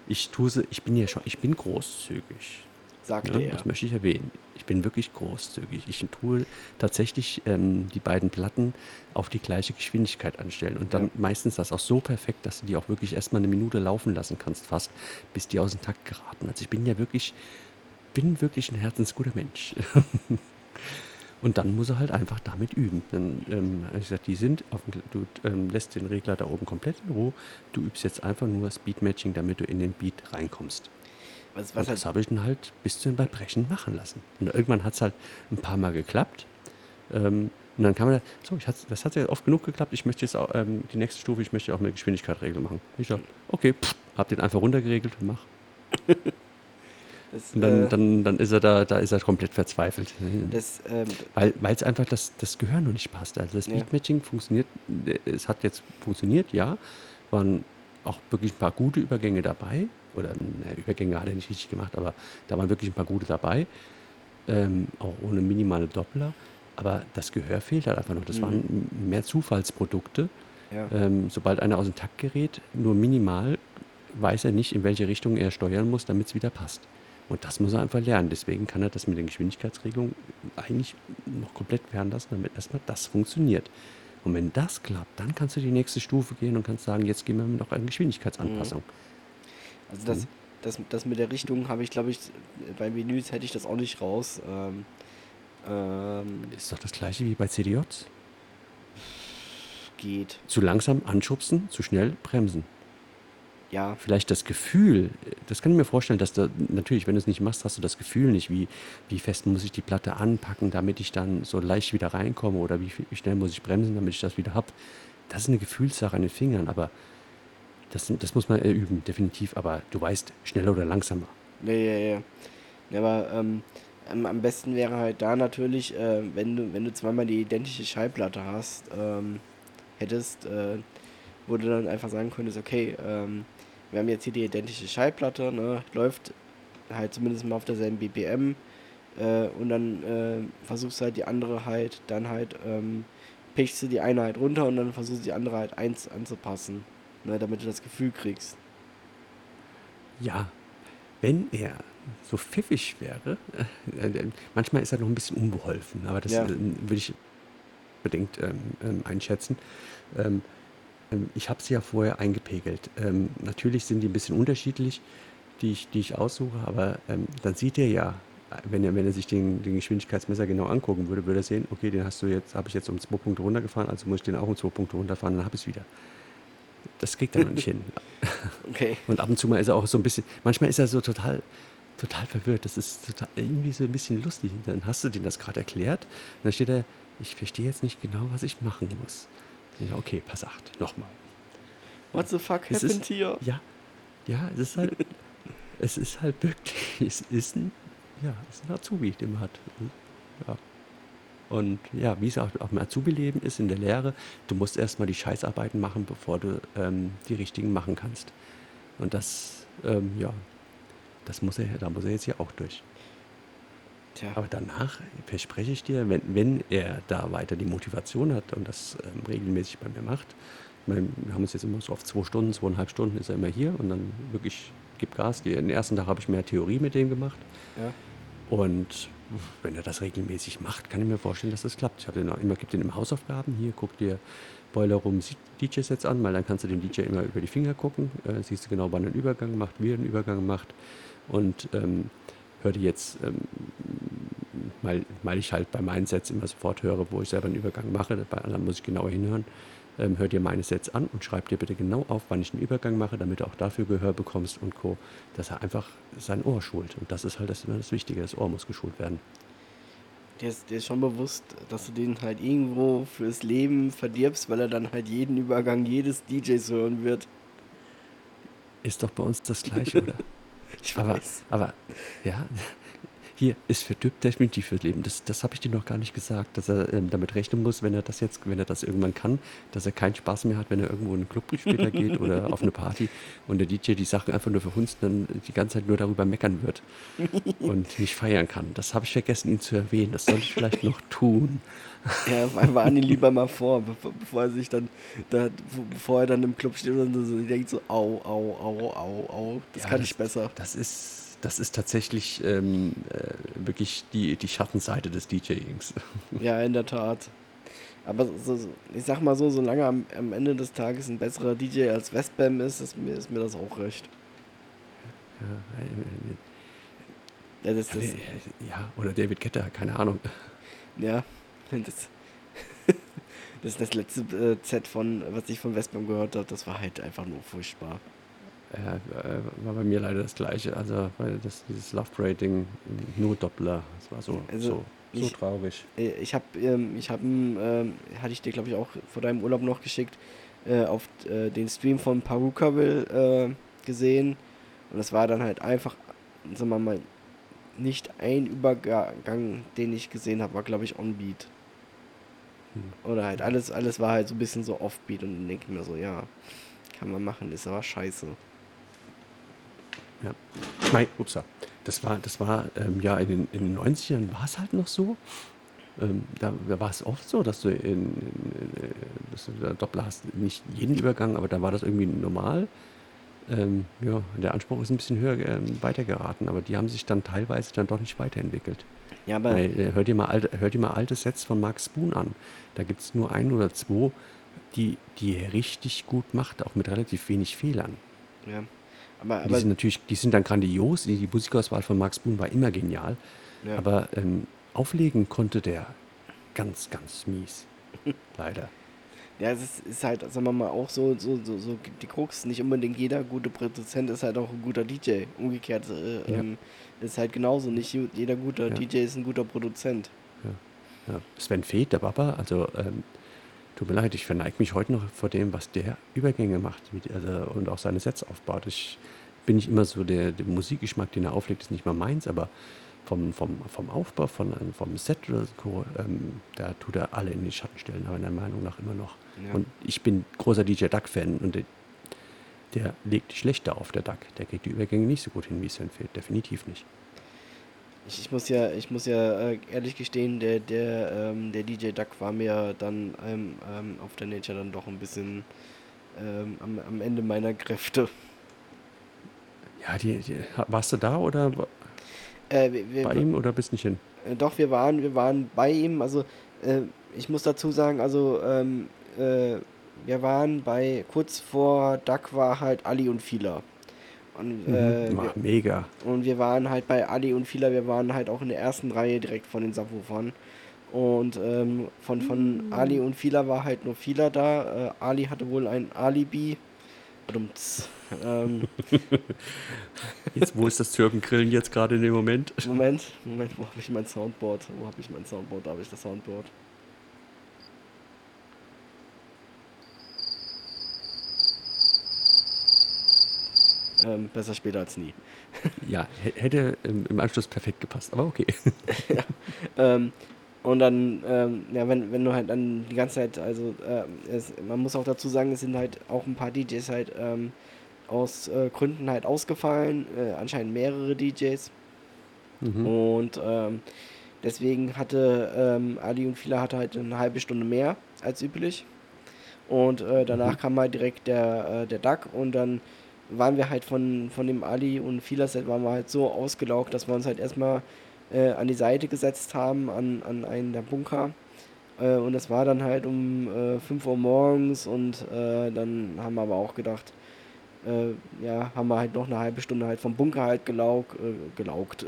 Ich tue sie, ich bin ja schon, ich bin großzügig. Sagte ja, er. Das möchte ich erwähnen. Ich bin wirklich großzügig. Ich tue tatsächlich ähm, die beiden Platten auf die gleiche Geschwindigkeit anstellen und dann ja. meistens das auch so perfekt, dass du die auch wirklich erstmal eine Minute laufen lassen kannst, fast, bis die aus dem Takt geraten. Also ich bin ja wirklich, bin wirklich ein herzensguter Mensch. [laughs] Und dann muss er halt einfach damit üben. Dann ähm, habe ich gesagt, die sind, auf, du ähm, lässt den Regler da oben komplett in Ruhe. Du übst jetzt einfach nur Speed-Matching, damit du in den Beat reinkommst. Was, was und das habe ich dann halt bis zu den Brechen machen lassen. Und irgendwann hat es halt ein paar Mal geklappt. Ähm, und dann kam er, so, ich das hat ja oft genug geklappt, ich möchte jetzt auch ähm, die nächste Stufe, ich möchte auch eine Geschwindigkeitsregel machen. Ich dachte, okay, pff, hab den einfach runtergeregelt und mach. [laughs] Das, und dann, äh, dann, dann ist er da, da ist er komplett verzweifelt. Ähm, Weil es einfach das, das Gehör noch nicht passt. Also das ja. funktioniert, es hat jetzt funktioniert, ja. Waren auch wirklich ein paar gute Übergänge dabei. Oder ne, Übergänge hat er nicht richtig gemacht, aber da waren wirklich ein paar gute dabei. Ähm, auch ohne minimale Doppler. Aber das Gehör fehlt halt einfach noch. Das mhm. waren mehr Zufallsprodukte. Ja. Ähm, sobald einer aus dem Takt gerät, nur minimal, weiß er nicht, in welche Richtung er steuern muss, damit es wieder passt. Und das muss er einfach lernen. Deswegen kann er das mit den Geschwindigkeitsregelungen eigentlich noch komplett werden lassen, damit erstmal das funktioniert. Und wenn das klappt, dann kannst du die nächste Stufe gehen und kannst sagen, jetzt gehen wir noch eine Geschwindigkeitsanpassung. Mhm. Also das, mhm. das, das mit der Richtung habe ich, glaube ich, bei Menüs hätte ich das auch nicht raus. Ähm, ähm, ist doch das gleiche wie bei CDJs. Geht. Zu langsam anschubsen, zu schnell bremsen ja. vielleicht das Gefühl, das kann ich mir vorstellen, dass du natürlich, wenn du es nicht machst, hast du das Gefühl nicht, wie, wie fest muss ich die Platte anpacken, damit ich dann so leicht wieder reinkomme oder wie, wie schnell muss ich bremsen, damit ich das wieder habe. Das ist eine Gefühlssache an den Fingern, aber das, das muss man üben, definitiv. Aber du weißt, schneller oder langsamer. Ja, ja, ja. ja aber ähm, am besten wäre halt da natürlich, äh, wenn, du, wenn du zweimal die identische Schallplatte hast, ähm, hättest, äh, wo du dann einfach sagen könntest, okay, ähm, wir haben jetzt hier die identische Schallplatte, ne, läuft halt zumindest mal auf derselben BPM äh, und dann äh, versuchst du halt die andere halt, dann halt ähm, pichst du die eine halt runter und dann versuchst du die andere halt eins anzupassen, ne, damit du das Gefühl kriegst. Ja, wenn er so pfiffig wäre, äh, äh manchmal ist er noch ein bisschen unbeholfen, aber das ja. äh, würde ich bedingt ähm, ähm einschätzen. Ähm, ähm, ich habe sie ja vorher eingepegelt. Ähm, natürlich sind die ein bisschen unterschiedlich, die ich, die ich aussuche, aber ähm, dann sieht er ja, wenn er, wenn er sich den, den Geschwindigkeitsmesser genau angucken würde, würde er sehen, okay, den hast du jetzt, habe ich jetzt um zwei Punkte runtergefahren, also muss ich den auch um zwei Punkte runterfahren, dann habe ich es wieder. Das kriegt er noch nicht hin. [laughs] Okay. Und ab und zu mal ist er auch so ein bisschen, manchmal ist er so total, total verwirrt. Das ist total, irgendwie so ein bisschen lustig. Dann hast du dem das gerade erklärt, und dann steht er, ich verstehe jetzt nicht genau, was ich machen muss. Ja, okay, Pass 8. Nochmal. What the fuck es happened ist, here? Ja, ja, es ist halt, [laughs] es ist halt wirklich, es ist ein, ja, es ist ein Azubi, den man hat. Ja. Und ja, wie es auch, auch im Azubi-Leben ist, in der Lehre, du musst erstmal die Scheißarbeiten machen, bevor du ähm, die richtigen machen kannst. Und das, ähm, ja, das muss er, da muss er jetzt ja auch durch. Tja. Aber danach verspreche ich dir, wenn, wenn er da weiter die Motivation hat und das ähm, regelmäßig bei mir macht, meine, wir haben uns jetzt immer so auf zwei Stunden, zweieinhalb Stunden ist er immer hier und dann wirklich gibt Gas. Den ersten Tag habe ich mehr Theorie mit dem gemacht. Ja. Und wenn er das regelmäßig macht, kann ich mir vorstellen, dass das klappt. Ich habe den auch immer, gibt den im Hausaufgaben. Hier, guck dir Boiler Room DJ-Sets an, weil dann kannst du dem DJ immer über die Finger gucken. Äh, siehst du genau, wann er einen Übergang macht, wie er einen Übergang macht. und ähm, hörte jetzt, ähm, weil, weil ich halt bei meinen Sets immer sofort höre, wo ich selber einen Übergang mache, bei anderen muss ich genauer hinhören, ähm, hör dir meine Sets an und schreib dir bitte genau auf, wann ich einen Übergang mache, damit du auch dafür Gehör bekommst und Co., dass er einfach sein Ohr schult. Und das ist halt das, immer das Wichtige, das Ohr muss geschult werden. Der ist, der ist schon bewusst, dass du den halt irgendwo fürs Leben verdirbst, weil er dann halt jeden Übergang jedes DJs hören wird. Ist doch bei uns das Gleiche, oder? [laughs] Ich aber, aber, ja, hier ist verdirbt definitiv fürs Leben. Das, das habe ich dir noch gar nicht gesagt, dass er ähm, damit rechnen muss, wenn er das jetzt, wenn er das irgendwann kann, dass er keinen Spaß mehr hat, wenn er irgendwo in einen Club später geht [laughs] oder auf eine Party und der DJ die Sachen einfach nur verhunzt, dann die ganze Zeit nur darüber meckern wird und nicht feiern kann. Das habe ich vergessen, ihn zu erwähnen. Das sollte ich vielleicht noch tun. [laughs] Ja, warn ihn lieber mal vor, bevor, bevor er sich dann, da, bevor er dann im Club steht und so denkt so, au, au, au, au, au, das Ja, kann das, ich besser. Das ist, das ist tatsächlich ähm, äh, wirklich die, die Schattenseite des DJings. [laughs] Ja, in der Tat. Aber so, so, ich sag mal so, solange am, am Ende des Tages ein besserer DJ als Westbam ist, ist mir, ist mir das auch recht. Ja, äh, das, das, äh, ja, oder David Guetta, keine Ahnung. ja, [laughs] das, das ist das letzte äh, Z von, was ich von Westbam gehört habe, das war halt einfach nur furchtbar. Ja, äh, war bei mir leider das gleiche. Also, weil das, dieses Love Rating, nur Doppler. Das war so, Also, so, so ich- traurig. Äh, Ich habe, ähm, ich habe, ähm, hatte ich dir glaube ich auch vor deinem Urlaub noch geschickt, äh, auf äh, den Stream von Parukaville äh, gesehen und das war dann halt einfach, sagen wir mal, nicht ein Übergang, den ich gesehen habe, war glaube ich On-Beat. Hm. Oder halt alles, alles war halt so ein bisschen so Off-Beat und dann denke ich mir so, ja, kann man machen, ist aber scheiße. Ja. Nein, upsa. Das war, das war ähm, ja in den, in den 90ern war es halt noch so. Ähm, da, da war es oft so, dass du in, in, in, dass du da Doppler hast, nicht jeden Übergang, aber da war das irgendwie normal. Ähm, ja, der Anspruch ist ein bisschen höher ähm, weiter geraten, aber die haben sich dann teilweise dann doch nicht weiterentwickelt. Ja, aber Weil, äh, hör, dir mal alte, hör dir mal alte Sets von Mark Spoon an. Da gibt es nur ein oder zwei, die, die er richtig gut macht, auch mit relativ wenig Fehlern. ja. Aber, Die aber sind natürlich, die sind dann grandios. Die, die Musikauswahl von Max Boon war immer genial. ja. Aber ähm, auflegen konnte der ganz, ganz mies. [laughs] Leider. Ja, es ist, ist halt, sagen wir mal, auch so, so, so, so die Krux. Nicht unbedingt jeder gute Produzent ist halt auch ein guter DJ. Umgekehrt äh, Ja. ähm, ist halt genauso. Nicht jeder guter Ja. DJ ist ein guter Produzent. Ja. Sven Feth, der Papa, also ähm, tut mir leid, ich verneige mich heute noch vor dem, was der Übergänge macht mit, also, und auch seine Sets aufbaut. Ich bin nicht immer so, der, der Musikgeschmack, den er auflegt, ist nicht mal meins, aber vom, vom, vom Aufbau, von, vom Set oder so, ähm, da tut er alle in den Schatten stellen, aber meiner Meinung nach immer noch. Ja. Und ich bin großer DJ Duck-Fan und der, der legt schlechter auf, der Duck. Der kriegt die Übergänge nicht so gut hin wie Sven Feth, definitiv nicht. Ich, ich muss ja, ich muss ja äh, ehrlich gestehen, der, der, ähm, der DJ Duck war mir dann ähm, ähm, auf der Nature dann doch ein bisschen ähm, am, am Ende meiner Kräfte. Ja, die, die, warst du da oder Äh, wir, wir, bei ihm oder bist nicht hin? Äh, Doch, wir waren, wir waren bei ihm. Also, äh, ich muss dazu sagen, also, ähm, äh, wir waren bei, kurz vor Duck war halt Ali und Fila. Und, äh, Mhm. wir, Ach, mega. und wir waren halt bei Ali und Fila, wir waren halt auch in der ersten Reihe direkt von den Subwoofern. Und ähm, von, von Ali und Fila war halt nur Fila da. Äh, Ali hatte wohl ein Alibi. Ähm, [laughs] Jetzt, wo ist das Türkengrillen jetzt gerade in dem Moment? Moment, Moment, wo habe ich mein Soundboard? Wo habe ich mein Soundboard? Da habe ich das Soundboard. Ähm, besser später als nie. Ja, hä- hätte ähm, im Anschluss perfekt gepasst, aber okay. [laughs] Ähm, und dann, ähm, ja, wenn, wenn du halt dann die ganze Zeit, also ähm, es, man muss auch dazu sagen, es sind halt auch ein paar DJs halt ähm, aus äh, Gründen halt ausgefallen, äh, anscheinend mehrere DJs. Mhm. Und ähm, deswegen hatte Ali und Fila hatte halt eine halbe Stunde mehr als üblich. Und äh, danach Mhm. kam halt direkt der, äh, der Duck und dann waren wir halt von, von dem Ali und Fila Set waren wir halt so ausgelaugt, dass wir uns halt erstmal äh, an die Seite gesetzt haben, an, an einen der Bunker. Äh, und das war dann halt um äh, 5 Uhr morgens und äh, dann haben wir aber auch gedacht, äh, ja, haben wir halt noch eine halbe Stunde halt vom Bunker halt gelaug, äh, gelaugt,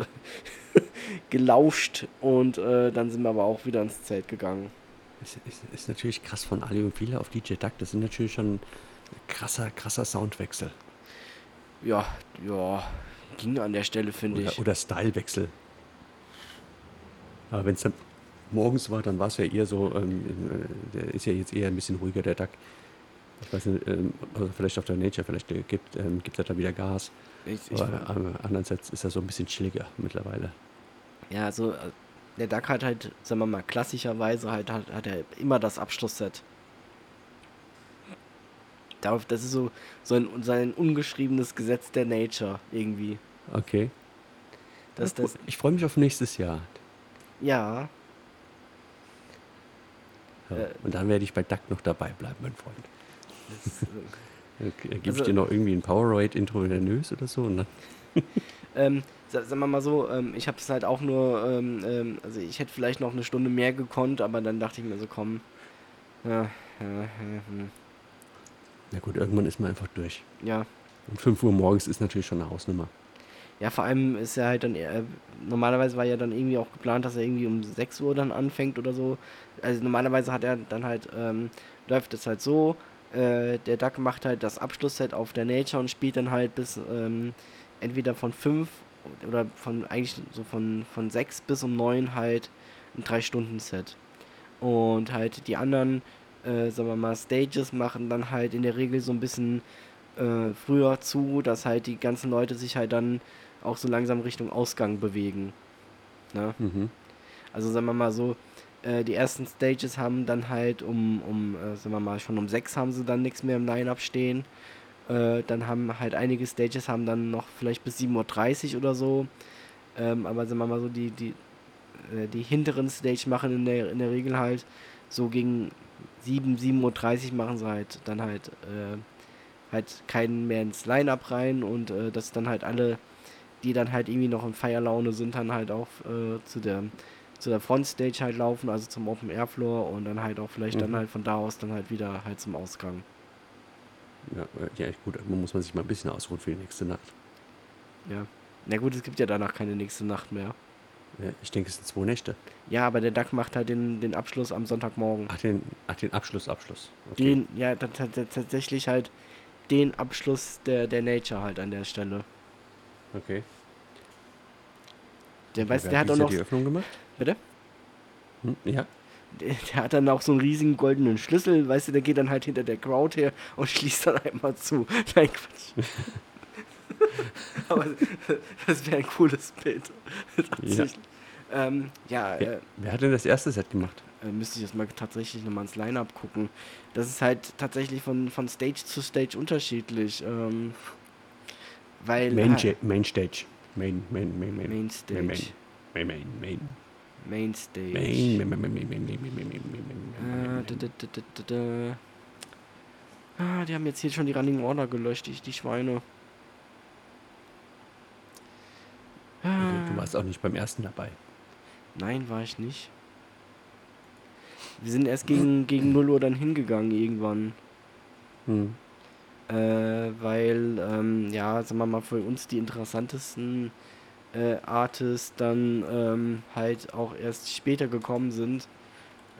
[laughs] gelauscht und äh, dann sind wir aber auch wieder ins Zelt gegangen. Ist, ist, ist natürlich krass von Ali und Viele auf DJ Duck. Das sind natürlich schon krasser, krasser Soundwechsel. Ja, ja, ging an der Stelle, finde ich. oder Stylewechsel. Aber wenn es dann morgens war, dann war es ja eher so, ähm, äh, der ist ja jetzt eher ein bisschen ruhiger, der Duck. Ich weiß nicht, ähm, also vielleicht auf der Nature, vielleicht gibt ähm, gibt er da wieder Gas. Ich, ich, Aber ähm, andererseits ist er so ein bisschen chilliger mittlerweile. ja, also äh, der Duck hat halt, sagen wir mal, klassischerweise halt, hat, hat er immer das Abschlussset. Darauf, das ist so, so ein, sein ungeschriebenes Gesetz der Nature irgendwie. Okay. Das, Ja, das, ich freue mich auf nächstes Jahr. ja, Ja. Äh. Und dann werde ich bei Duck noch dabei bleiben, mein Freund. das, äh, [laughs] Okay, Gebe Also- ich dir noch irgendwie ein Powerade intravenös oder so? Und [laughs] dann, Ähm, sa- sagen wir mal so, ähm, ich habe es halt auch nur, ähm, ähm, also ich hätte vielleicht noch eine Stunde mehr gekonnt, aber dann dachte ich mir so, komm, ja, ja, ja, hm, na gut, irgendwann ist man einfach durch. ja. Und 5 Uhr morgens ist natürlich schon eine Hausnummer. Ja, vor allem ist er halt dann, eher, normalerweise war ja dann irgendwie auch geplant, dass er irgendwie um 6 Uhr dann anfängt oder so. Also normalerweise hat er dann halt, ähm, läuft es halt so, äh, der Duck macht halt das Abschlussset auf der Nature und spielt dann halt bis ähm, entweder von 5 oder von eigentlich so von, von 6 bis um 9 halt ein 3-Stunden-Set. Und halt die anderen, äh, sagen wir mal, Stages machen dann halt in der Regel so ein bisschen äh, früher zu, dass halt die ganzen Leute sich halt dann auch so langsam Richtung Ausgang bewegen. Ne? Mhm. Also sagen wir mal so, äh, die ersten Stages haben dann halt um, um äh, sagen wir mal, schon um 6 haben sie dann nichts mehr im Line-Up stehen. Äh, dann haben halt einige Stages haben dann noch vielleicht bis 7.30 Uhr oder so. Ähm, aber sagen wir mal so, die, die, äh, die hinteren Stage machen in der, in der Regel halt so gegen 7, 7.30 Uhr machen sie halt dann halt äh, halt keinen mehr ins Line-Up rein und äh, dass dann halt alle, die dann halt irgendwie noch in Feierlaune sind, dann halt auch äh, zu der zu der Frontstage halt laufen, also zum Open Air Floor und dann halt auch vielleicht dann Mhm. halt von da aus dann halt wieder halt zum Ausgang. Ja, ja, gut, man muss man sich mal ein bisschen ausruhen für die nächste Nacht. Ja. Na gut, es gibt ja danach keine nächste Nacht mehr. Ich denke, es sind zwei Nächte. Ja, aber der Duck macht halt den, den Abschluss am Sonntagmorgen. Ach, den, ach, den Abschluss, Abschluss. Okay. Den, ja, ta- ta- ta- tatsächlich halt den Abschluss der, der Nature halt an der Stelle. okay. Der weiß, der hat auch noch, die Öffnung gemacht? Bitte? Hm? Ja. der, der hat dann auch so einen riesigen goldenen Schlüssel, weißt du, der geht dann halt hinter der Crowd her und schließt dann einmal zu. [laughs] Nein, Quatsch. [laughs] Aber das wäre ein cooles Bild. Tatsächlich. Ähm, ja, äh, Wer, wer hat denn das erste Set gemacht? äh, müsste ich jetzt mal tatsächlich nochmal ins Line-Up gucken. Das ist halt tatsächlich von, von Stage zu Stage unterschiedlich. Ähm, weil Main, äh, Ja- Main Stage. Main, Main, Main, Main. Main Stage. Main, Main, Main, Main. Main Stage. Main, Main, Main, Main, Main, Main, Main, Main, Main, Main, Äh, Main, da, Main. da, da, da, da, da. Ah, die haben jetzt hier schon die Running Order gelöscht, die, die Schweine. Okay, Ah, du warst auch nicht beim ersten dabei. Nein, war ich nicht. Wir sind erst gegen, gegen [clears throat] 0 Uhr dann hingegangen irgendwann. Hm. Äh, weil, ähm, ja, sagen wir mal, für uns die interessantesten äh, Artists dann ähm, halt auch erst später gekommen sind.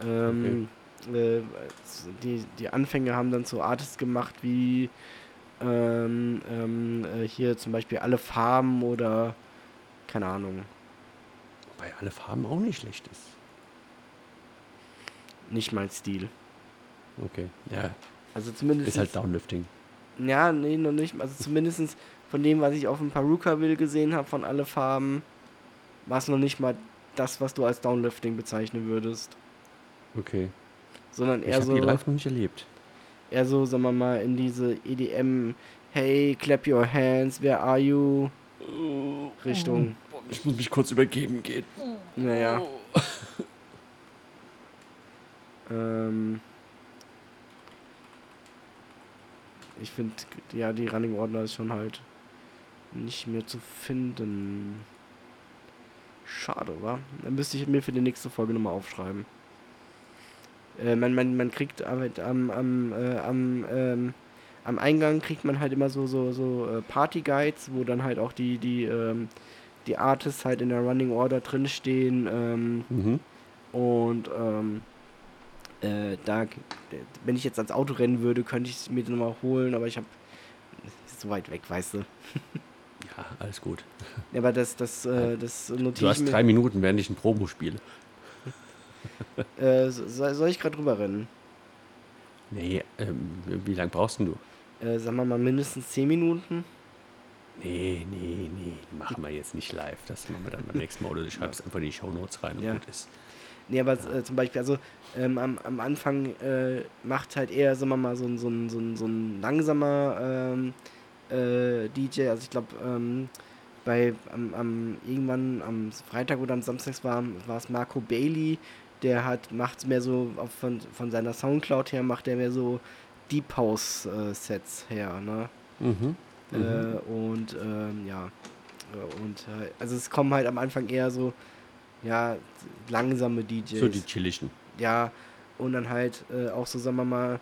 Ähm, äh, die, die Anfänge haben dann so Artists gemacht wie ähm, ähm, äh, hier zum Beispiel alle Farben oder keine Ahnung, Wobei alle Farben auch nicht schlecht ist. nicht mein Stil. Okay. Ja, Also zumindest ist halt Downlifting. Ja, nee, noch nicht. Also zumindest von dem, was ich auf dem Peruka-Will gesehen habe, von alle Farben, war es noch nicht mal das, was du als Downlifting bezeichnen würdest. Okay. Sondern Ich eher habe so, die live noch nicht erlebt. eher so, sagen wir mal, in diese EDM, hey, clap your hands, where are you? Richtung. Ich muss mich kurz übergeben gehen. Naja. [laughs] Ähm, ich finde, ja, die Running Order ist schon halt nicht mehr zu finden. Schade, wa? Dann müsste ich mir für die nächste Folge nochmal aufschreiben. Äh, man, man, man kriegt am, am, am, äh, am, ähm, am Eingang kriegt man halt immer so, so, so äh, Party-Guides, wo dann halt auch die, die, ähm, die Artists halt in der Running Order drinstehen. Ähm, Mhm. und ähm, äh, da, wenn ich jetzt ans Auto rennen würde, könnte ich es mir dann mal holen, aber ich habe so weit weg, weißt du. [laughs] Ja, alles gut. Ja, aber das, das, äh, das Du notiere ich hast drei Minuten, während ich ein Promo spiele. Äh, so- soll ich gerade drüber rennen? Nee, ähm, wie lange brauchst denn du? Äh, sagen wir mal mindestens 10 Minuten. Nee, nee, nee, machen wir jetzt nicht live. Das machen wir dann beim nächsten Mal. Oder du schreibst einfach in die Shownotes rein und Ja. gut ist. Nee, aber äh, zum Beispiel, also ähm, am, am Anfang äh, macht halt eher, sagen wir mal, so ein, so ein, so ein, so ein langsamer ähm, äh, DJ. Also ich glaube, ähm, bei am, am irgendwann am Freitag oder am Samstag war es Marco Bailey, der hat macht mehr so von, von seiner Soundcloud her macht er mehr so Deep House äh, Sets her, ne? Mhm. Mhm. Äh, und ähm, ja, äh, und äh, also es kommen halt am Anfang eher so, ja, langsame DJs. so die chilligen. ja, und dann halt äh, auch so, sagen wir mal,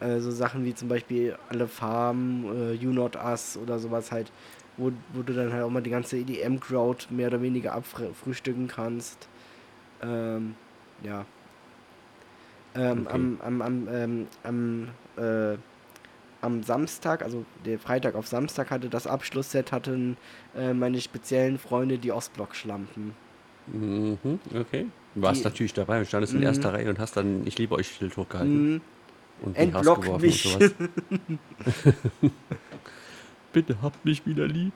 äh, so Sachen wie zum Beispiel Alle Farben, äh, You Not Us oder sowas halt, wo, wo du dann halt auch mal die ganze EDM-Crowd mehr oder weniger abfrühstücken kannst. Ähm, ja. Ähm, Okay. Am, am, am, ähm, am, äh, am Samstag, also der Freitag auf Samstag hatte das Abschlussset, hatten äh, meine speziellen Freunde die Ostblock-Schlampen. Mhm. Okay. Du warst Die- natürlich dabei und standest in Mhm. erster Reihe und hast dann Ich liebe euch Schild hochgehalten. Mhm. und die Hass geworfen mich. und sowas. [laughs] Bitte habt mich wieder lieb.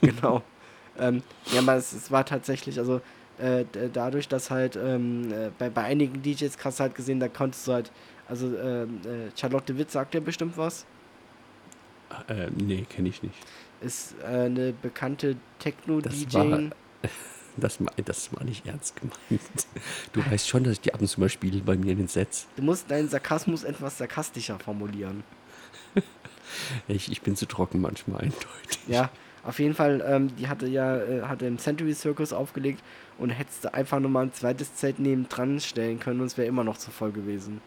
genau. Ähm, ja, aber es, es war tatsächlich, also äh, dadurch, dass halt ähm, äh, bei, bei einigen DJs krass halt gesehen, da konntest du halt, also ähm, äh, Charlotte Witt sagt ja bestimmt was, Äh, nee, kenne ich nicht. ist äh, eine bekannte Techno-DJ. Das, [laughs] das war nicht ernst gemeint. Du [laughs] weißt schon, dass ich die ab und zu mal spiele bei mir in den Sets. Du musst deinen Sarkasmus etwas sarkastischer formulieren. [laughs] Ich, ich bin zu trocken manchmal eindeutig. Ja, auf jeden Fall, ähm, die hatte ja, äh, hatte im Century Circus aufgelegt und hättest du einfach nochmal ein zweites Zelt nebendran stellen können und es wäre immer noch zu voll gewesen.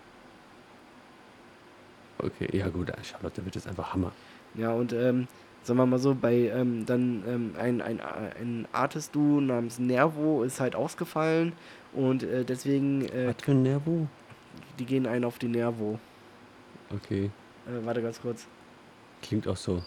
Okay, ja gut, Charlotte wird jetzt einfach Hammer. Ja, und ähm, sagen wir mal so, bei ähm, dann ähm, ein, ein, ein Artist-Duo namens Nervo ist halt ausgefallen und äh, deswegen, äh, Was für ein Nervo? die gehen ein auf die Nervo. Okay, Äh, warte ganz kurz. klingt auch so.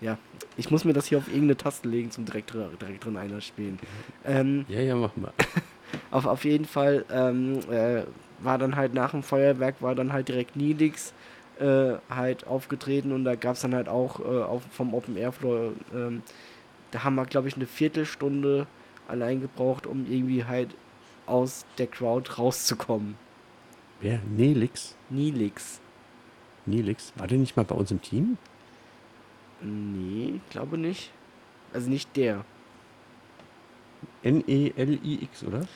Ja, ich muss mir das hier auf irgendeine Taste legen zum direkt, direkt drin einer spielen. Ähm, Ja, ja, machen wir. [laughs] auf, auf jeden Fall ähm, äh, war dann halt nach dem Feuerwerk, war dann halt direkt Nilix äh, halt aufgetreten und da gab es dann halt auch äh, auf, vom Open Airfloor, ähm, da haben wir glaube ich eine Viertelstunde allein gebraucht, um irgendwie halt aus der Crowd rauszukommen. Wer? Nelix? Nilix. Nelix? War der nicht mal bei uns im Team? Nee, glaube nicht. Also nicht der. E N-E-L-I-X, oder?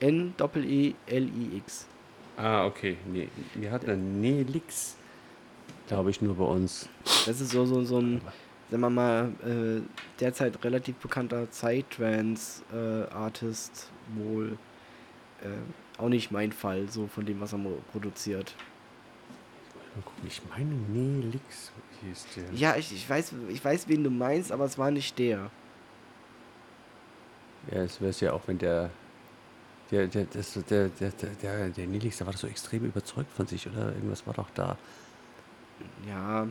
N-E-L-I-X. Ah, okay. Nee, wir hatten einen Nelix, glaube ich, nur bei uns. Das ist so, so, so ein, sagen wir mal, äh, derzeit relativ bekannter Psytrance-Artist wohl. Äh, auch nicht mein Fall, so von dem, was er produziert. Mal gucken, Ich meine Nelix hieß der. Ja, ich, ich, weiß, ich weiß, wen du meinst, aber es war nicht der. Ja, es wäre es ja auch, wenn der. Der, der, das, der, der, der, der, der Nelix, der war doch so extrem überzeugt von sich, oder? Irgendwas war doch da. Ja,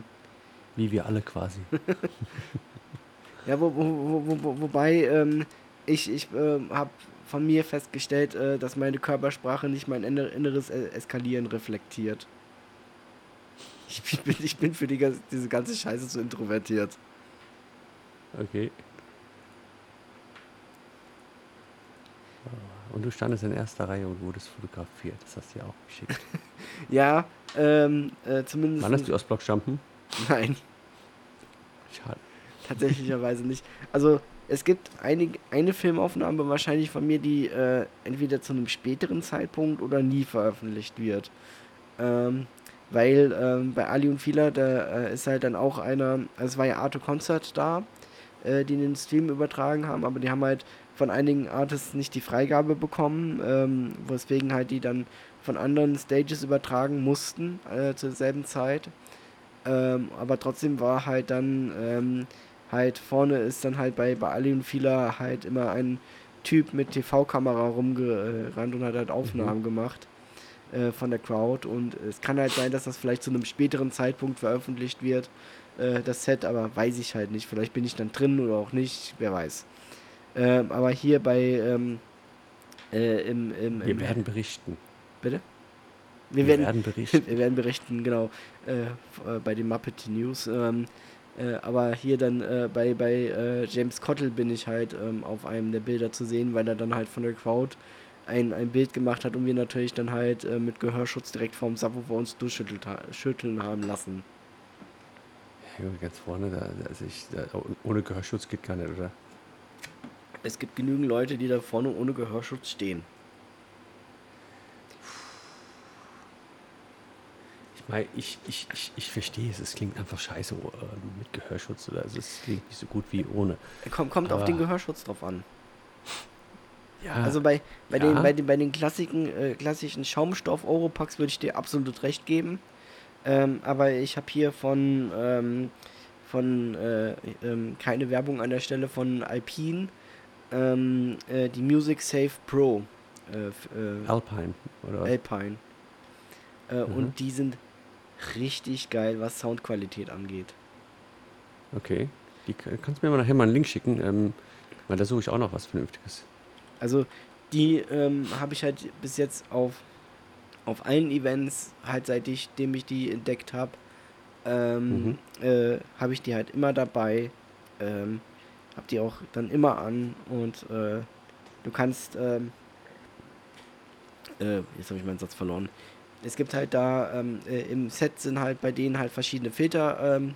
Wie wir alle quasi. [laughs] ja wo, wo, wo, wo, wo, wobei ähm, ich, ich ähm, habe von mir festgestellt, äh, dass meine Körpersprache nicht mein inner- inneres äh, Eskalieren reflektiert. Ich bin, ich bin für die, diese ganze Scheiße zu introvertiert. Okay. Und du standest in erster Reihe und wurdest fotografiert. Das hast du ja auch geschickt. [laughs] Ja, ähm, äh, zumindest. Wann hast du Ostblock jumpen? Nein, Schade. tatsächlicherweise nicht. Also, es gibt einig, eine Filmaufnahme wahrscheinlich von mir, die äh, entweder zu einem späteren Zeitpunkt oder nie veröffentlicht wird. Ähm, weil ähm, bei Ali und Fila, da äh, ist halt dann auch einer, also es war ja Arte Concert da, äh, die den Stream übertragen haben, aber die haben halt von einigen Artists nicht die Freigabe bekommen, ähm, weswegen halt die dann von anderen Stages übertragen mussten äh, zur selben Zeit. Ähm, aber trotzdem war halt dann ähm, halt vorne ist dann halt bei, bei Ali und Fila halt immer ein Typ mit TV-Kamera rumgerannt und hat halt Aufnahmen mhm. gemacht äh, von der Crowd. Und es kann halt sein, dass das vielleicht zu einem späteren Zeitpunkt veröffentlicht wird, äh, das Set, aber weiß ich halt nicht. Vielleicht bin ich dann drin oder auch nicht, wer weiß. Ähm, aber hier bei ähm, äh, im, im, Wir werden berichten. Bitte? Wir, wir werden, werden, [laughs] berichten. wir werden berichten, genau, äh, äh, bei den Muppet News. Ähm, äh, aber hier dann äh, bei, bei äh, James Cottle bin ich halt ähm, auf einem der Bilder zu sehen, weil er dann halt von der Crowd ein, ein Bild gemacht hat und wir natürlich dann halt äh, mit Gehörschutz direkt vorm Subwoofer uns durchschütteln haben lassen. Ja, ganz vorne, da, also ich, da, ohne Gehörschutz geht gar nicht, oder? Es gibt genügend Leute, die da vorne ohne Gehörschutz stehen. Weil ich, ich, ich, ich verstehe es, es klingt einfach scheiße äh, mit Gehörschutz oder also es klingt nicht so gut wie ohne. Kommt, kommt auf den Gehörschutz drauf an. Ja, also bei, bei, ja. den, bei, den, bei den klassischen, äh, klassischen Schaumstoff-Europacks würde ich dir absolut recht geben. Ähm, aber ich habe hier von, ähm, von äh, ähm, keine Werbung an der Stelle von Alpine ähm, äh, die Music Safe Pro. Äh, äh, Alpine, oder? Alpine. Äh, mhm. Und die sind richtig geil, was Soundqualität angeht. Okay. Die, kannst du mir mal nachher mal einen Link schicken, ähm, weil da suche ich auch noch was Vernünftiges. Also die ähm, habe ich halt bis jetzt auf, auf allen Events, halt seitdem ich die entdeckt habe, ähm, mhm. äh, habe ich die halt immer dabei. Ähm, hab die auch dann immer an und äh, du kannst, ähm, äh, jetzt habe ich meinen Satz verloren es gibt halt da ähm, äh, im Set sind halt bei denen halt verschiedene Filter ähm,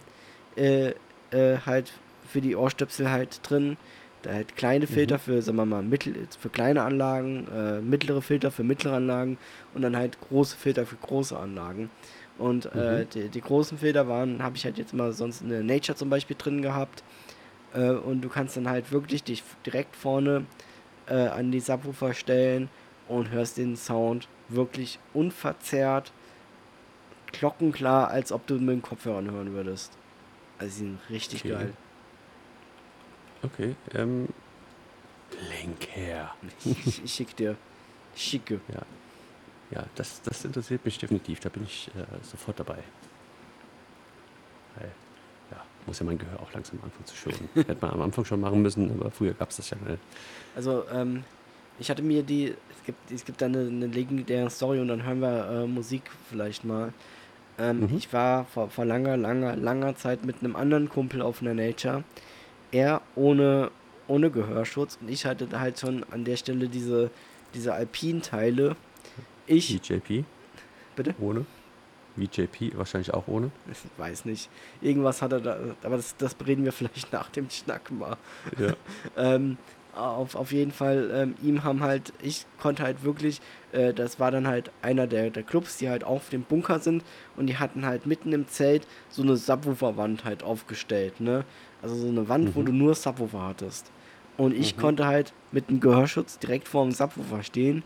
äh, äh, halt für die Ohrstöpsel halt drin. Da halt kleine mhm. Filter mhm. für, sagen wir mal, mittel, für kleine Anlagen, äh, mittlere Filter für mittlere Anlagen und dann halt große Filter für große Anlagen. Und äh, mhm. die, die, großen Filter waren, habe ich halt jetzt mal sonst eine Nature zum Beispiel drin gehabt. Äh, und du kannst dann halt wirklich dich direkt vorne an die Subwoofer stellen und hörst den Sound wirklich unverzerrt, glockenklar, als ob du mit den Kopfhörern hören würdest. Also sie sind richtig okay. geil. Okay, ähm. Link her. ich, ich schick dir. Schicke. Ja. Ja, das, das interessiert mich definitiv. Da bin ich äh, sofort dabei. Weil, ja, muss ja mein Gehör auch langsam anfangen zu schonen. [laughs] Hätte man am Anfang schon machen müssen, aber früher gab es das ja nicht. Also, ähm, ich hatte mir die, es gibt, es gibt da eine, eine legendäre Story und dann hören wir äh, Musik vielleicht mal. Ähm, mhm. Ich war vor, vor langer, langer, langer Zeit mit einem anderen Kumpel auf einer Nature. Er ohne, ohne Gehörschutz und ich hatte halt schon an der Stelle diese, diese Alpin-Teile. Ich. VJP? Bitte? Ohne? VJP wahrscheinlich auch ohne? Ich weiß nicht. Irgendwas hat er da, aber das, das reden wir [laughs] vielleicht nach dem Schnack mal. Ja. [laughs] ähm, auf, auf jeden Fall, ähm, ihm haben halt, ich konnte halt wirklich, äh, das war dann halt einer der, der Clubs, die halt auf dem Bunker sind und die hatten halt mitten im Zelt so eine Subwoofer-Wand halt aufgestellt, ne? Also so eine Wand, mhm. wo du nur Subwoofer hattest. Und ich mhm. konnte halt mit dem Gehörschutz direkt vor dem Subwoofer stehen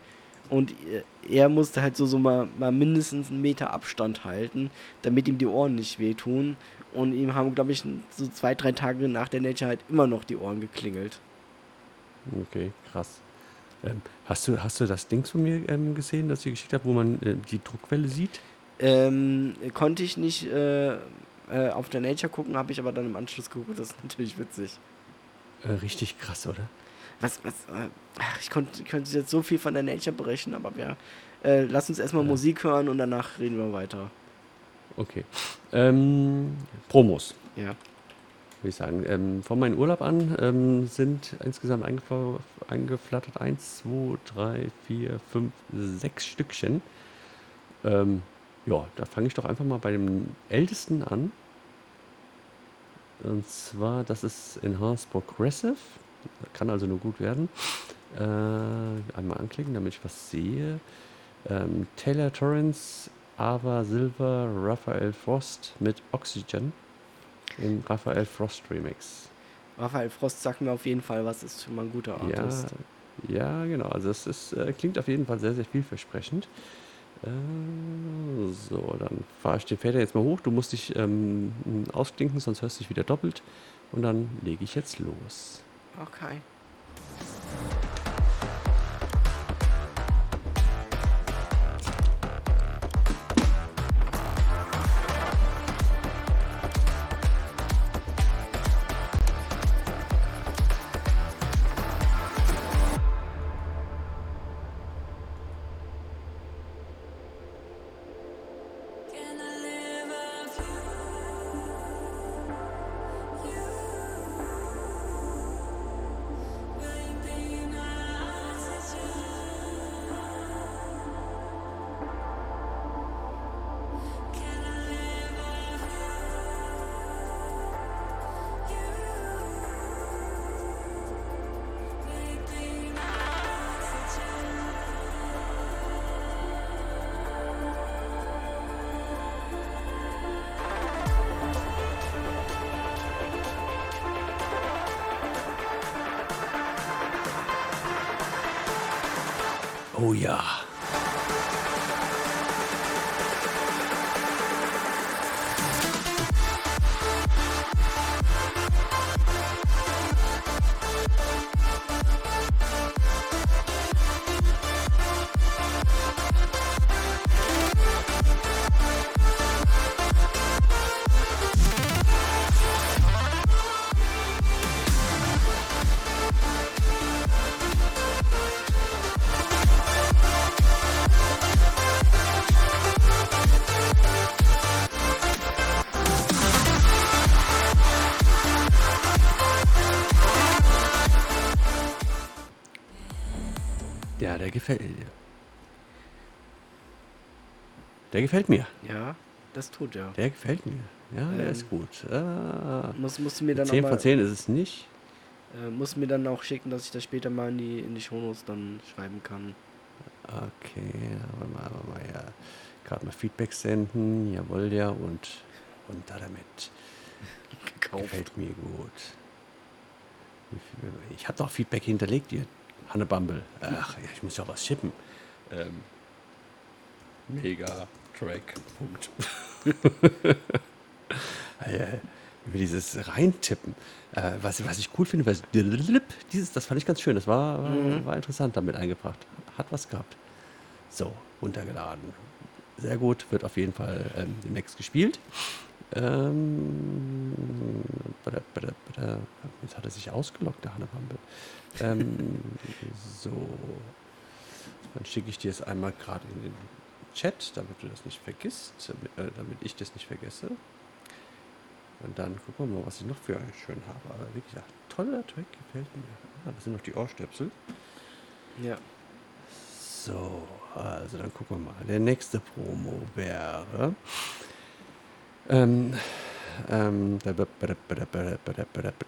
und äh, er musste halt so, so mal, mal mindestens einen Meter Abstand halten, damit ihm die Ohren nicht wehtun. Und ihm haben, glaube ich, so zwei, drei Tage nach der Nature halt immer noch die Ohren geklingelt. Okay, krass. Ähm, hast, du, hast du das Ding von mir ähm, gesehen, das ich geschickt habe, wo man äh, die Druckwelle sieht? Ähm, konnte ich nicht äh, äh, auf der Nature gucken, habe ich aber dann im Anschluss geguckt. Das ist natürlich witzig. Äh, richtig krass, oder? Was, was, äh, ach, ich konnte, könnte jetzt so viel von der Nature berichten, aber ja, äh, lass uns erstmal ja. Musik hören und danach reden wir weiter. Okay. Ähm, Promos. Ja würde ich sagen. Ähm, von meinem Urlaub an ähm, sind insgesamt eingeflattert 1, 2, 3, 4, 5, 6 Stückchen. Ähm, ja, da fange ich doch einfach mal bei dem ältesten an. Und zwar, das ist Enhanced Progressive. Kann also nur gut werden. Äh, einmal anklicken, damit ich was sehe. Ähm, Taylor Torrance, Ava Silver, Raphael Frost mit Oxygen im Raphael Frost Remix. Raphael Frost sagt mir auf jeden Fall, was ist schon mal ein guter Ja, Artist. ja, genau. Also es ist, äh, klingt auf jeden Fall sehr, sehr vielversprechend. Äh, so, dann fahre ich den Fader jetzt mal hoch. Du musst dich ähm, ausklinken, sonst hörst du dich wieder doppelt. Und dann lege ich jetzt los. Okay. Oh gefällt mir. Ja, das tut er. Der gefällt mir. Ja, der Ähm, ist gut. Ah, Muss, musst du mir dann auch 10 von mal, 10 ist es nicht. äh, musst du mir dann auch schicken, dass ich das später mal in die, in die Shownotes dann schreiben kann. Okay, aber mal, aber mal ja. Gerade mal Feedback senden. Jawohl, ja. Und, und da damit. Gekauft. Gefällt mir gut. Ich habe doch Feedback hinterlegt, ihr Hanne Bumble. Ach, ja, ich muss ja was schippen. Ähm, mega Track. Punkt. [laughs] ja, über dieses Reintippen. Äh, was, was ich cool finde, was dieses, das fand ich ganz schön. Das war, war, war interessant damit eingebracht. Hat was gehabt. So, runtergeladen. Sehr gut, wird auf jeden Fall ähm, demnächst gespielt. Ähm, bada, bada, bada. Jetzt hat er sich ausgelockt, der Hannebumble. Ähm, [laughs] so. Dann schicke ich dir es einmal gerade in den Chat, damit du das nicht vergisst, damit, äh, damit ich das nicht vergesse. Und dann gucken wir mal, was ich noch für euch schön habe. Aber wie gesagt, toller Track, gefällt mir. Ah, das sind noch die Ohrstöpsel. Ja. So, also dann gucken wir mal. Der nächste Promo wäre. Ähm, ähm,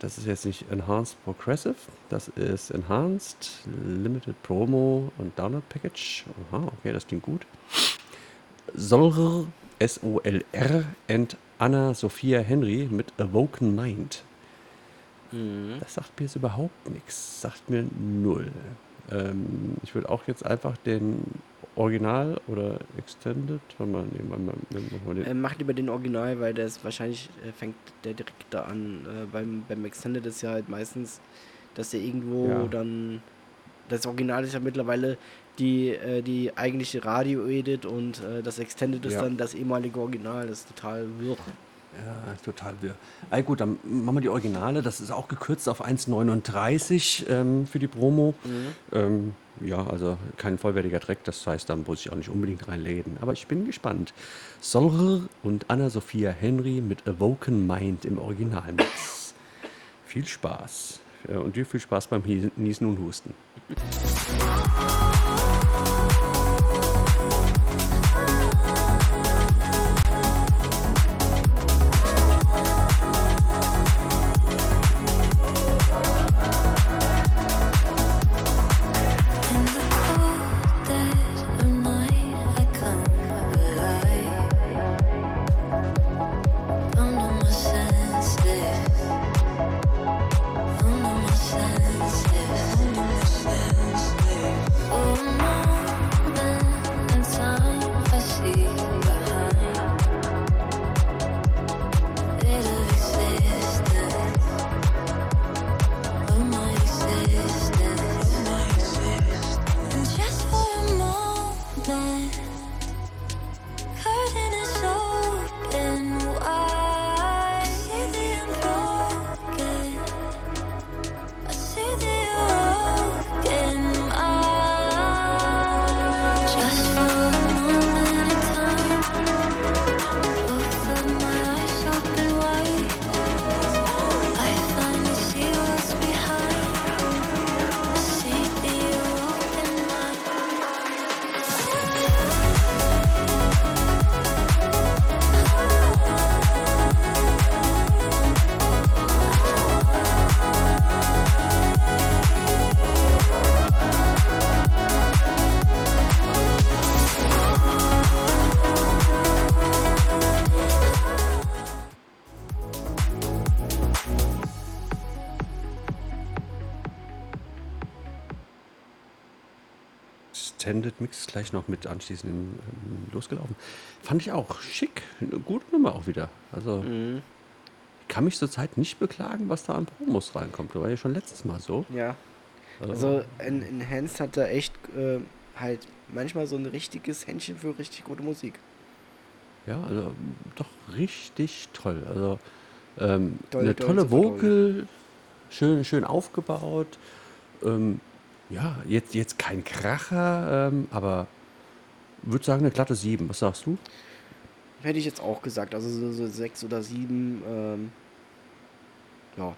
das ist jetzt nicht Enhanced Progressive, das ist Enhanced Limited Promo und Download Package. Aha, okay, das klingt gut. Solr, S-O-L-R, and Anna Sophia Henry mit Awoken Mind. Mhm. Das sagt mir jetzt überhaupt nichts. Sagt mir null. Ähm, ich würde auch jetzt einfach den Original oder Extended. Warte mal, nee, mal, mal, mal, den, Äh, mach lieber den Original, weil der ist wahrscheinlich äh, fängt der direkt da an. Äh, beim, beim Extended ist ja halt meistens, dass der irgendwo Ja. dann. Das Original ist ja mittlerweile die, äh, die eigentliche Radio-Edit und äh, das Extended ist Ja. dann das ehemalige Original. Das ist total wirr. ja, total wirr. Ah, gut, dann machen wir die Originale. Das ist auch gekürzt auf 1,39 ähm, für die Promo. Ähm, ja, also kein vollwertiger Track. Das heißt, da muss ich auch nicht unbedingt reinladen. Aber ich bin gespannt. Solr und Anna-Sophia Henry mit Awoken Mind im Originalmix. viel Spaß. Und dir viel Spaß beim Niesen und Husten. Gleich noch mit anschließend ähm, losgelaufen. Fand ich auch schick. Eine gute Nummer auch wieder. Also Mhm. ich kann mich zurzeit nicht beklagen, was da an Promos reinkommt. Das war ja schon letztes Mal so. Ja. Also en Enhanced hat da echt äh, halt manchmal so ein richtiges Händchen für richtig gute Musik. Ja, also doch richtig toll. Also ähm, Toll, eine toll, tolle. Vocal, schön, schön aufgebaut. Ähm, ja, jetzt, jetzt kein Kracher, ähm, aber würde sagen eine glatte 7. Was sagst du? Hätte ich jetzt auch gesagt. Also so, so sechs oder sieben. Ähm, ja.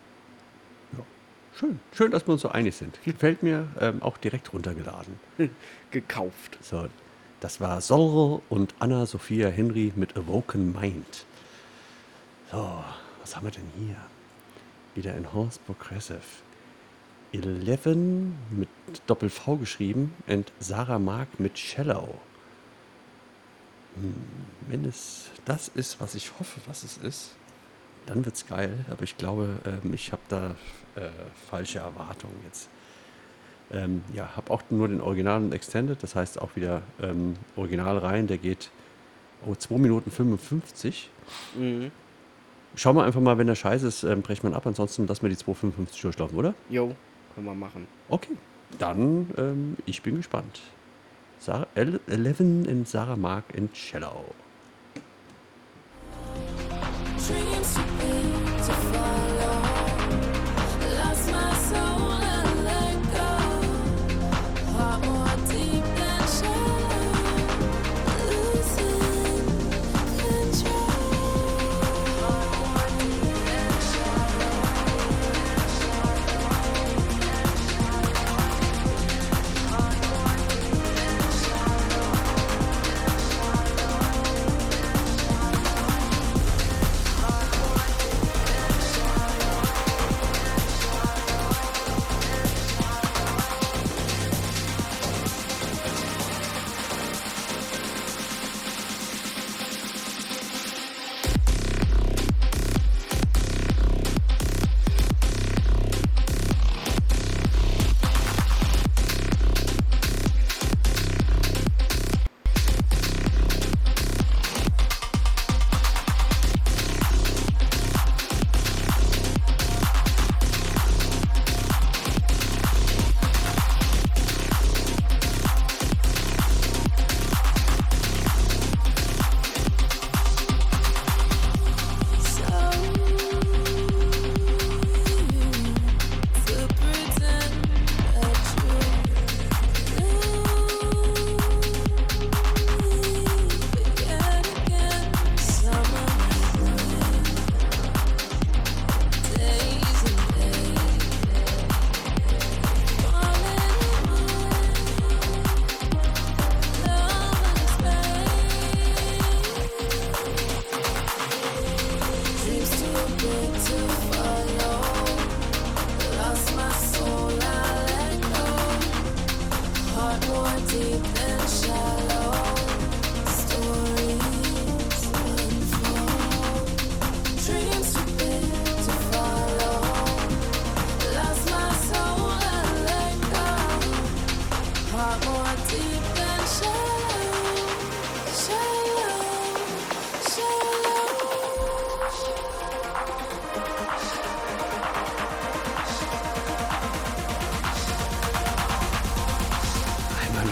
Schön, schön, dass wir uns so einig sind. Gefällt mir ähm, auch direkt runtergeladen. [laughs] Gekauft. So, das war Sorrel und Anna-Sophia Henry mit Awoken Mind. So, was haben wir denn hier? Wieder Enhanced Progressive. 11 mit Doppel-V geschrieben und Sarah Mark mit Shallow. Hm, wenn es das ist, was ich hoffe, was es ist, dann wird's geil. Aber ich glaube, ähm, ich habe da äh, falsche Erwartungen jetzt. Ähm, ja, habe auch nur den Original und Extended, das heißt auch wieder ähm, Original rein, der geht oh, 2 Minuten 55. Mhm. Schauen wir einfach mal, wenn der scheiße ist, ähm, brechen wir ab, ansonsten lassen wir die 2,55 durchlaufen, oder? Jo, können wir machen. Okay, dann ähm, ich bin gespannt. Sarah, El- Eleven in Sarah Mark in Cello.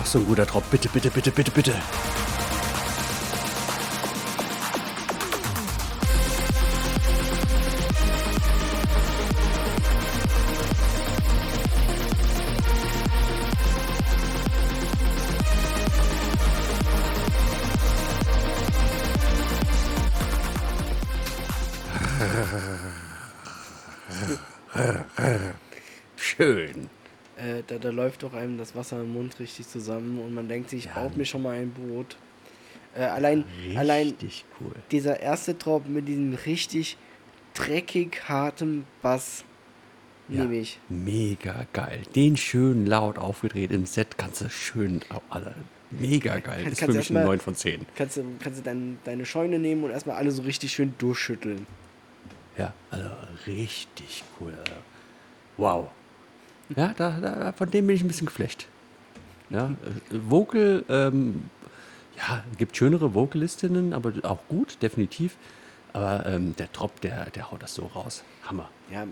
So ein guter Drop. Bitte, bitte, bitte, bitte, bitte. Läuft doch einem das Wasser im Mund richtig zusammen und man denkt sich, ich baue mir schon mal ein Boot. Äh, allein, allein Richtig cool. dieser erste Drop mit diesem richtig dreckig harten Bass Ja, nehme ich. Mega geil. Den schön laut aufgedreht im Set kannst du schön. Alter, mega geil. Kann- Ist für mich erst ein mal- 9 von 10. Kannst du, kannst du dein, deine Scheune nehmen und erstmal alle so richtig schön durchschütteln. Ja, also richtig cool. Wow. Ja, da, da, von dem bin ich ein bisschen geflecht. Ja, äh, Vocal, ähm, ja, gibt schönere Vocalistinnen, aber auch gut, definitiv. Aber ähm, der Drop, der, der haut das so raus. Hammer. Ja, äh,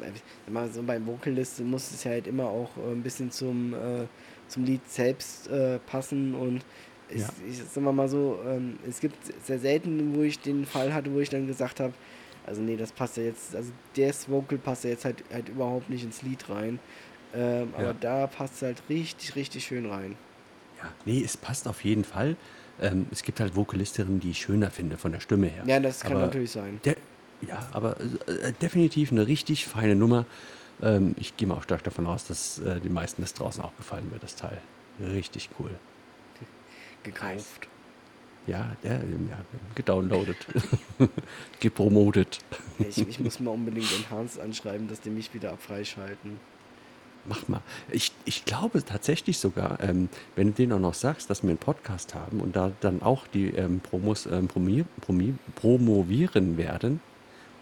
immer so beim Vocalist muss es ja halt immer auch äh, ein bisschen zum, äh, zum Lied selbst äh, passen und ich, Ja. ich sag mal so, ähm, es gibt sehr selten, wo ich den Fall hatte, wo ich dann gesagt habe, also nee, das passt ja jetzt, also das Vocal passt ja jetzt halt, halt überhaupt nicht ins Lied rein. Ähm, Ja. Aber da passt es halt richtig, richtig schön rein. Ja, nee, es passt auf jeden Fall. Ähm, es gibt halt Vocalistinnen, die ich schöner finde von der Stimme her. Ja, das kann Aber natürlich sein. Der, ja, aber äh, definitiv eine richtig feine Nummer. Ähm, ich gehe mal auch stark davon aus, dass äh, den meisten das draußen auch gefallen wird, das Teil. Richtig cool. Gekauft. Ja, der, ähm, ja gedownloadet, [laughs] gepromotet. Ich, ich muss mal unbedingt Enhanced anschreiben, dass die mich wieder freischalten. Mach mal. Ich, ich glaube tatsächlich sogar, ähm, wenn du denen auch noch sagst, dass wir einen Podcast haben und da dann auch die ähm, Promos ähm, promi, promi, promovieren werden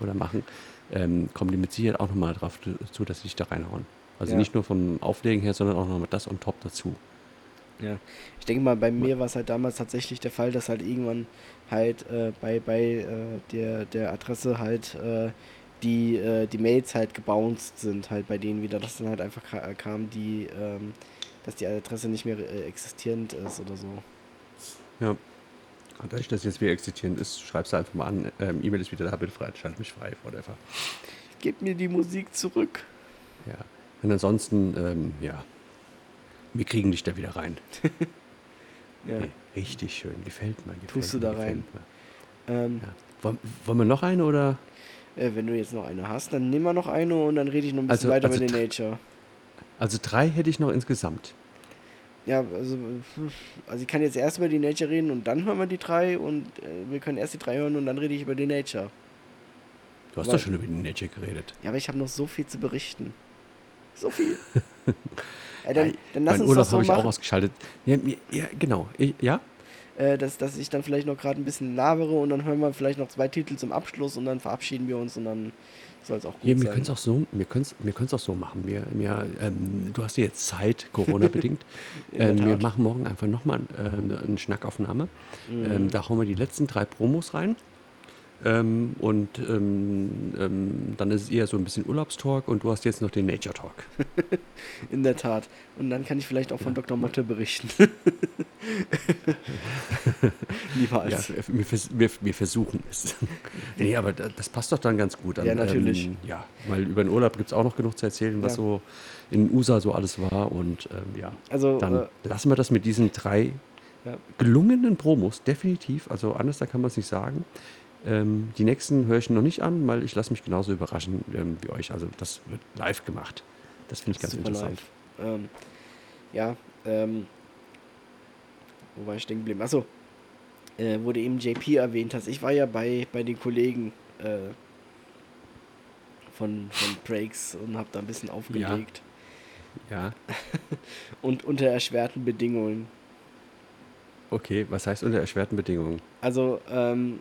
oder machen, ähm, kommen die mit Sicherheit auch nochmal drauf zu, dass sie dich da reinhauen. Also Ja. nicht nur vom Auflegen her, sondern auch nochmal das on top dazu. Ja, ich denke mal, bei mir war es halt damals tatsächlich der Fall, dass halt irgendwann halt äh, bei, bei äh, der, der Adresse halt äh, die, äh, die Mails halt gebounced sind, halt bei denen wieder, dass dann halt einfach ka- kam, die, ähm, dass die Adresse nicht mehr äh, existierend ist oder so. Ja. Und dadurch, dass jetzt wieder existierend ist, schreibst du einfach mal an, ähm, E-Mail ist wieder da, bitte frei, schalt mich frei, whatever. Gib mir die Musik zurück. Ja. Und ansonsten, ähm, ja, wir kriegen dich da wieder rein. [laughs] Ja. Nee, richtig schön, gefällt mir. Gefällt Tust du mir, da gefällt rein? Ähm, Ja. Wollen, wollen wir noch eine oder? Äh, wenn du jetzt noch eine hast, dann nimm mal noch eine und dann rede ich noch ein bisschen Also- weiter also mit den Nature. Also drei hätte ich noch insgesamt. Ja, also, also ich kann jetzt erst über die Nature reden und dann hören wir die drei und äh, wir können erst die drei hören und dann rede ich über die Nature. Du hast Weil- doch schon über die Nature geredet. Ja, aber ich habe noch so viel zu berichten. So viel. [laughs] ja, dann, dann lass Mein uns Urlaub das so habe ich auch ausgeschaltet. Ja, ja genau. Ich, ja? Äh, dass, dass ich dann vielleicht noch gerade ein bisschen labere und dann hören wir vielleicht noch zwei Titel zum Abschluss und dann verabschieden wir uns und dann soll es auch gut Ja, wir sein. können es auch so, wir können's, wir können's auch so machen. Wir, wir, ähm, du hast ja jetzt Zeit, Corona-bedingt. [laughs] Ähm, wir machen morgen einfach nochmal äh, eine Schnackaufnahme. Mhm. Ähm, da hauen wir die letzten drei Promos rein. Ähm, und ähm, ähm, dann ist es eher so ein bisschen Urlaubstalk und du hast jetzt noch den Nature Talk. [laughs] In der Tat. Und dann kann ich vielleicht auch von Dr. Motte berichten. [laughs] Lieber Ja, als. wir, vers wir, wir versuchen es. [laughs] nee, aber da- das passt doch dann ganz gut. An, Ja, natürlich. Ähm, ja, weil über den Urlaub gibt es auch noch genug zu erzählen, was Ja. so in USA so alles war. Und ähm, ja, Also, dann äh, lassen wir das mit diesen drei Ja. gelungenen Promos, definitiv. Also anders, da kann man es nicht sagen. Ähm, die nächsten höre ich noch nicht an, weil ich lasse mich genauso überraschen ähm, wie euch. Also das wird live gemacht. Das finde ich ganz interessant. live. Ähm, ja, ähm, wo war ich stehen geblieben? Achso, äh, wo du eben JP erwähnt hast. Ich war ja bei, bei den Kollegen äh, von, von Breaks und habe da ein bisschen aufgelegt. Ja, [laughs] Und unter erschwerten Bedingungen. okay. Was heißt unter erschwerten Bedingungen? Also, ähm,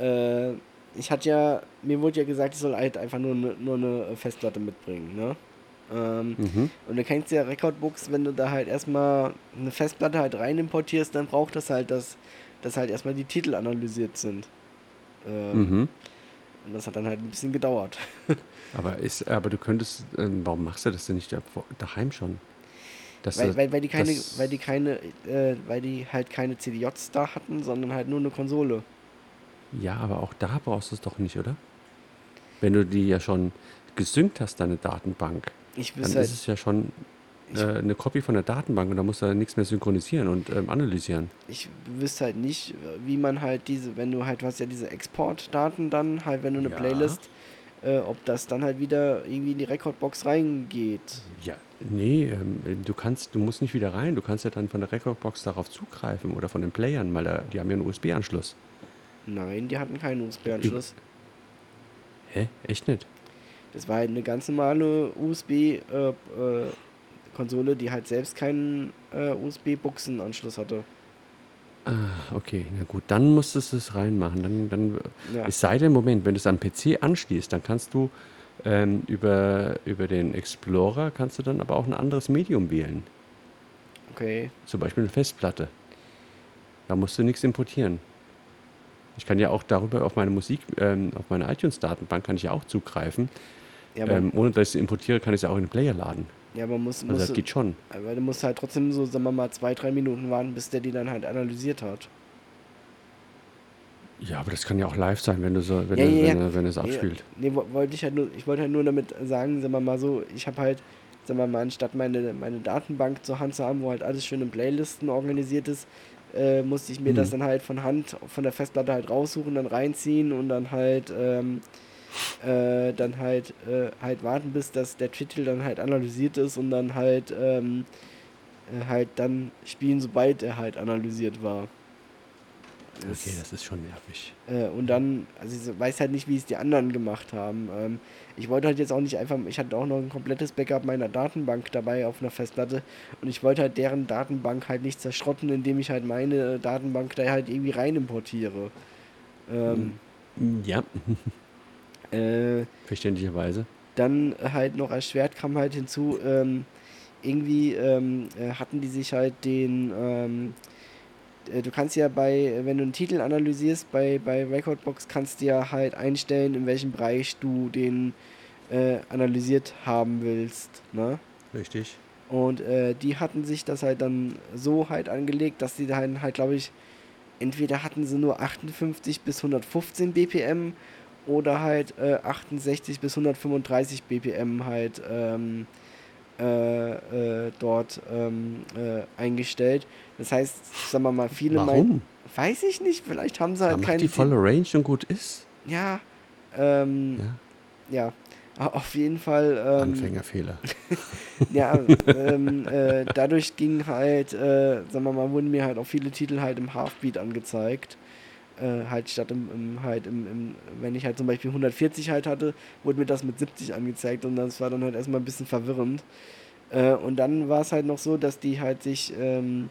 äh, ich hatte ja, mir wurde ja gesagt, ich soll halt einfach nur eine nur eine Festplatte mitbringen, ne? Ähm, Mhm. Und du kennst ja Recordbooks, wenn du da halt erstmal eine Festplatte halt rein importierst, dann braucht das halt, dass, dass halt erstmal die Titel analysiert sind. Ähm, Mhm. Und das hat dann halt ein bisschen gedauert. [laughs] Aber, ist, aber du könntest, ähm, warum machst du das denn nicht da- daheim schon? Dass Weil, weil, weil die keine, weil die keine, äh, weil die halt keine CDJs da hatten, sondern halt nur eine Konsole. Ja, aber auch da brauchst du es doch nicht, oder? Wenn du die ja schon gesynkt hast, deine Datenbank, Ich dann wüsste ist halt, es ja schon Ich- äh, eine Kopie von der Datenbank und da musst du ja nichts mehr synchronisieren und ähm, analysieren. ich wüsste halt nicht, wie man halt diese, wenn du halt, du hast ja diese Exportdaten dann, halt, wenn du eine Ja. Playlist, äh, ob das dann halt wieder irgendwie in die Recordbox reingeht. Ja, nee, ähm, du kannst, du musst nicht wieder rein, du kannst ja dann von der Recordbox darauf zugreifen oder von den Playern, weil da, die haben ja einen USB-Anschluss. Nein, die hatten keinen USB-Anschluss. Hä? Echt nicht? Das war halt eine ganz normale USB-Konsole, die halt selbst keinen äh, USB-Buchsenanschluss hatte. Ah, okay, na gut, dann musstest du es reinmachen. Dann, dann, Ja. Es sei denn, Moment, wenn du es am PC anschließt, dann kannst du ähm, über, über den Explorer kannst du dann aber auch ein anderes Medium wählen. Okay. Zum Beispiel eine Festplatte. Da musst du nichts importieren. Ich kann ja auch darüber auf meine Musik, ähm, auf meine iTunes-Datenbank kann ich ja auch zugreifen. Ja, ähm, ohne dass ich sie importiere, kann ich sie auch in den Player laden. ja, aber muss, Also muss, das geht schon. aber du musst halt trotzdem so, sagen wir mal, zwei, drei Minuten warten, bis der die dann halt analysiert hat. Ja, aber das kann ja auch live sein, wenn du so, wenn, Ja, ja, wenn, ja. wenn es Nee, abspielt. Nee, wo- wollte ich halt nur, ich wollte halt nur damit sagen, sagen wir mal so, ich habe halt, sagen wir mal, anstatt meine, meine Datenbank zur Hand zu haben, wo halt alles schön in Playlisten organisiert ist, äh, musste ich mir Mhm. das dann halt von Hand von der Festplatte halt raussuchen, dann reinziehen und dann halt ähm, äh, dann halt äh, halt warten, bis das der Titel dann halt analysiert ist und dann halt ähm, äh, halt dann spielen, sobald er halt analysiert war. Das- Okay, das ist schon nervig. äh, und dann, also ich weiß halt nicht, wie es die anderen gemacht haben. Ähm, ich wollte halt jetzt auch nicht einfach, ich hatte auch noch ein komplettes Backup meiner Datenbank dabei auf einer Festplatte und ich wollte halt deren Datenbank halt nicht zerschrotten, indem ich halt meine Datenbank da halt irgendwie rein importiere. Ähm, Ja, [laughs] äh, verständlicherweise. dann halt noch erschwert kam halt hinzu, ähm, irgendwie ähm, äh, hatten die sich halt den, ähm, äh, du kannst ja bei, wenn du einen Titel analysierst, bei, bei Recordbox kannst du ja halt einstellen, in welchem Bereich du den äh, analysiert haben willst, ne? Richtig. Und äh, die hatten sich das halt dann so halt angelegt, dass die dann halt, glaube ich, entweder hatten sie nur 58 bis 115 BPM oder halt äh, 68 bis 135 BPM halt ähm, äh, äh, dort ähm, äh, eingestellt. Das heißt, sagen wir mal, viele meinen, Warum? weiß ich nicht, vielleicht haben sie halt Damit keine die volle Range und gut ist. Ja, ähm, Ja. ja. Auf jeden Fall. Ähm, Anfängerfehler. [laughs] Ja, ähm, äh, dadurch ging halt, äh, sagen wir mal, wurden mir halt auch viele Titel halt im Halfbeat angezeigt. Äh, halt statt im, im halt im, im, wenn ich halt zum Beispiel 140 halt hatte, wurde mir das mit 70 angezeigt und das war dann halt erstmal ein bisschen verwirrend. Äh, und dann war es halt noch so, dass die halt sich, ähm,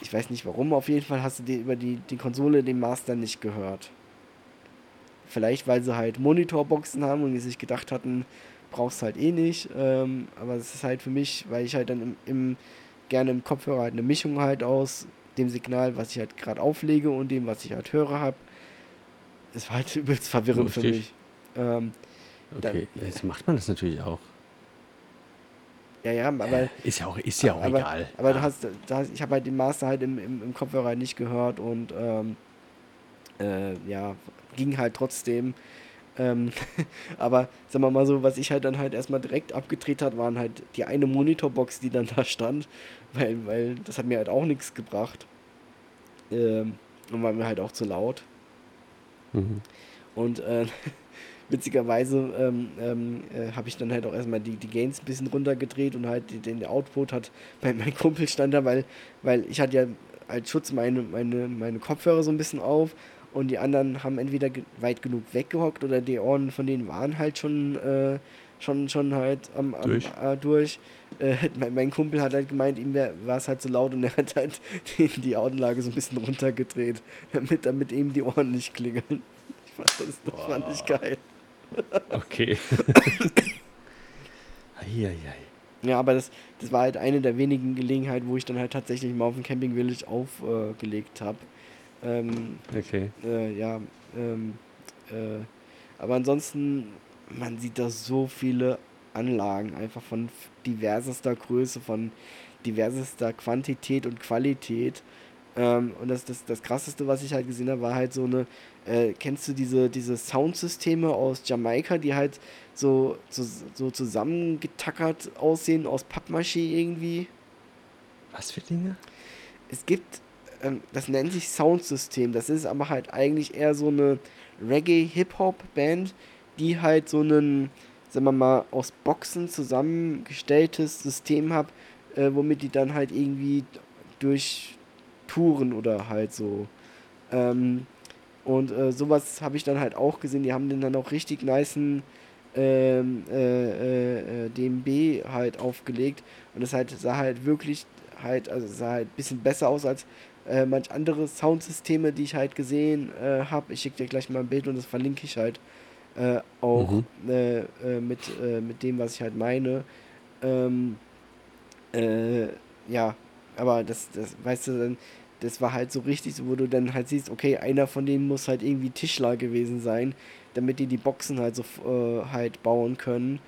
ich weiß nicht warum, auf jeden Fall hast du die über die, die Konsole den Master nicht gehört. Vielleicht, weil sie halt Monitorboxen haben und die sich gedacht hatten, brauchst halt eh nicht. Ähm, aber es ist halt für mich, weil ich halt dann im, im, gerne im Kopfhörer halt eine Mischung halt aus dem Signal, was ich halt gerade auflege und dem, was ich halt höre habe. Es war halt [laughs] übelst verwirrend für Richtig. mich. Ähm, Okay, jetzt macht man das natürlich auch. Ja, ja, aber, Ist ja auch, ist ja auch aber, egal. aber ja. du hast, du hast, ich habe halt den Master halt im, im, im Kopfhörer halt nicht gehört und ähm, äh, ja, ging halt trotzdem. Ähm, [laughs] aber sagen wir mal so, was ich halt dann halt erstmal direkt abgedreht hat, waren halt die eine Monitorbox, die dann [laughs] da stand, weil, weil das hat mir halt auch nichts gebracht. Ähm, und war mir halt auch zu laut. Mhm. Und äh, [laughs] witzigerweise ähm, ähm, äh, habe ich dann halt auch erstmal die, die Gains ein bisschen runtergedreht und halt den, den Output hat [laughs] bei meinem Kumpel stand da, weil, weil ich hatte ja als Schutz meine, meine, meine Kopfhörer so ein bisschen auf und die anderen haben entweder ge weit genug weggehockt oder die Ohren von denen waren halt schon, äh, schon, schon halt am, am, Durch. Äh, durch. Äh, [laughs] mein, mein Kumpel hat halt gemeint, ihm war es halt so laut und er [laughs] hat halt die, die Augenlage so ein bisschen runtergedreht, damit, damit ihm die Ohren nicht klingeln. Ich fand das, das fand ich geil. Okay. [laughs] Eieiei. Ja, aber das, das war halt eine der wenigen Gelegenheiten, wo ich dann halt tatsächlich mal auf dem Camping Village aufgelegt habe. Ähm, Okay. äh, ja, ähm, äh, aber ansonsten, man sieht da so viele Anlagen, einfach von diversester Größe, von diversester Quantität und Qualität. Ähm, und das, das, das krasseste, was ich halt gesehen habe, war halt so eine, äh, kennst du diese, diese Soundsysteme aus Jamaika, die halt so, so, so zusammengetackert aussehen aus Pappmaché irgendwie? Was für Dinge? es gibt, ähm, das nennt sich Soundsystem, das ist aber halt eigentlich eher so eine Reggae-Hip-Hop-Band, die halt so einen, sagen wir mal, aus Boxen zusammengestelltes System hat, äh, womit die dann halt irgendwie durch Touren oder halt so. Ähm, und äh, sowas habe ich dann halt auch gesehen, die haben den dann auch richtig nicen ähm, äh, äh, äh, DMB halt aufgelegt und das halt sah halt wirklich halt, also sah halt ein bisschen besser aus als äh, manch andere Soundsysteme, die ich halt gesehen äh, habe. Ich schicke dir gleich mal ein Bild und das verlinke ich halt auch Mhm. mit, mit dem, was ich halt meine. Ähm, äh, ja, aber das, das, weißt du, dann, das war halt so richtig, wo du dann halt siehst, okay, einer von denen muss halt irgendwie Tischler gewesen sein, damit die die Boxen halt so äh, halt bauen können.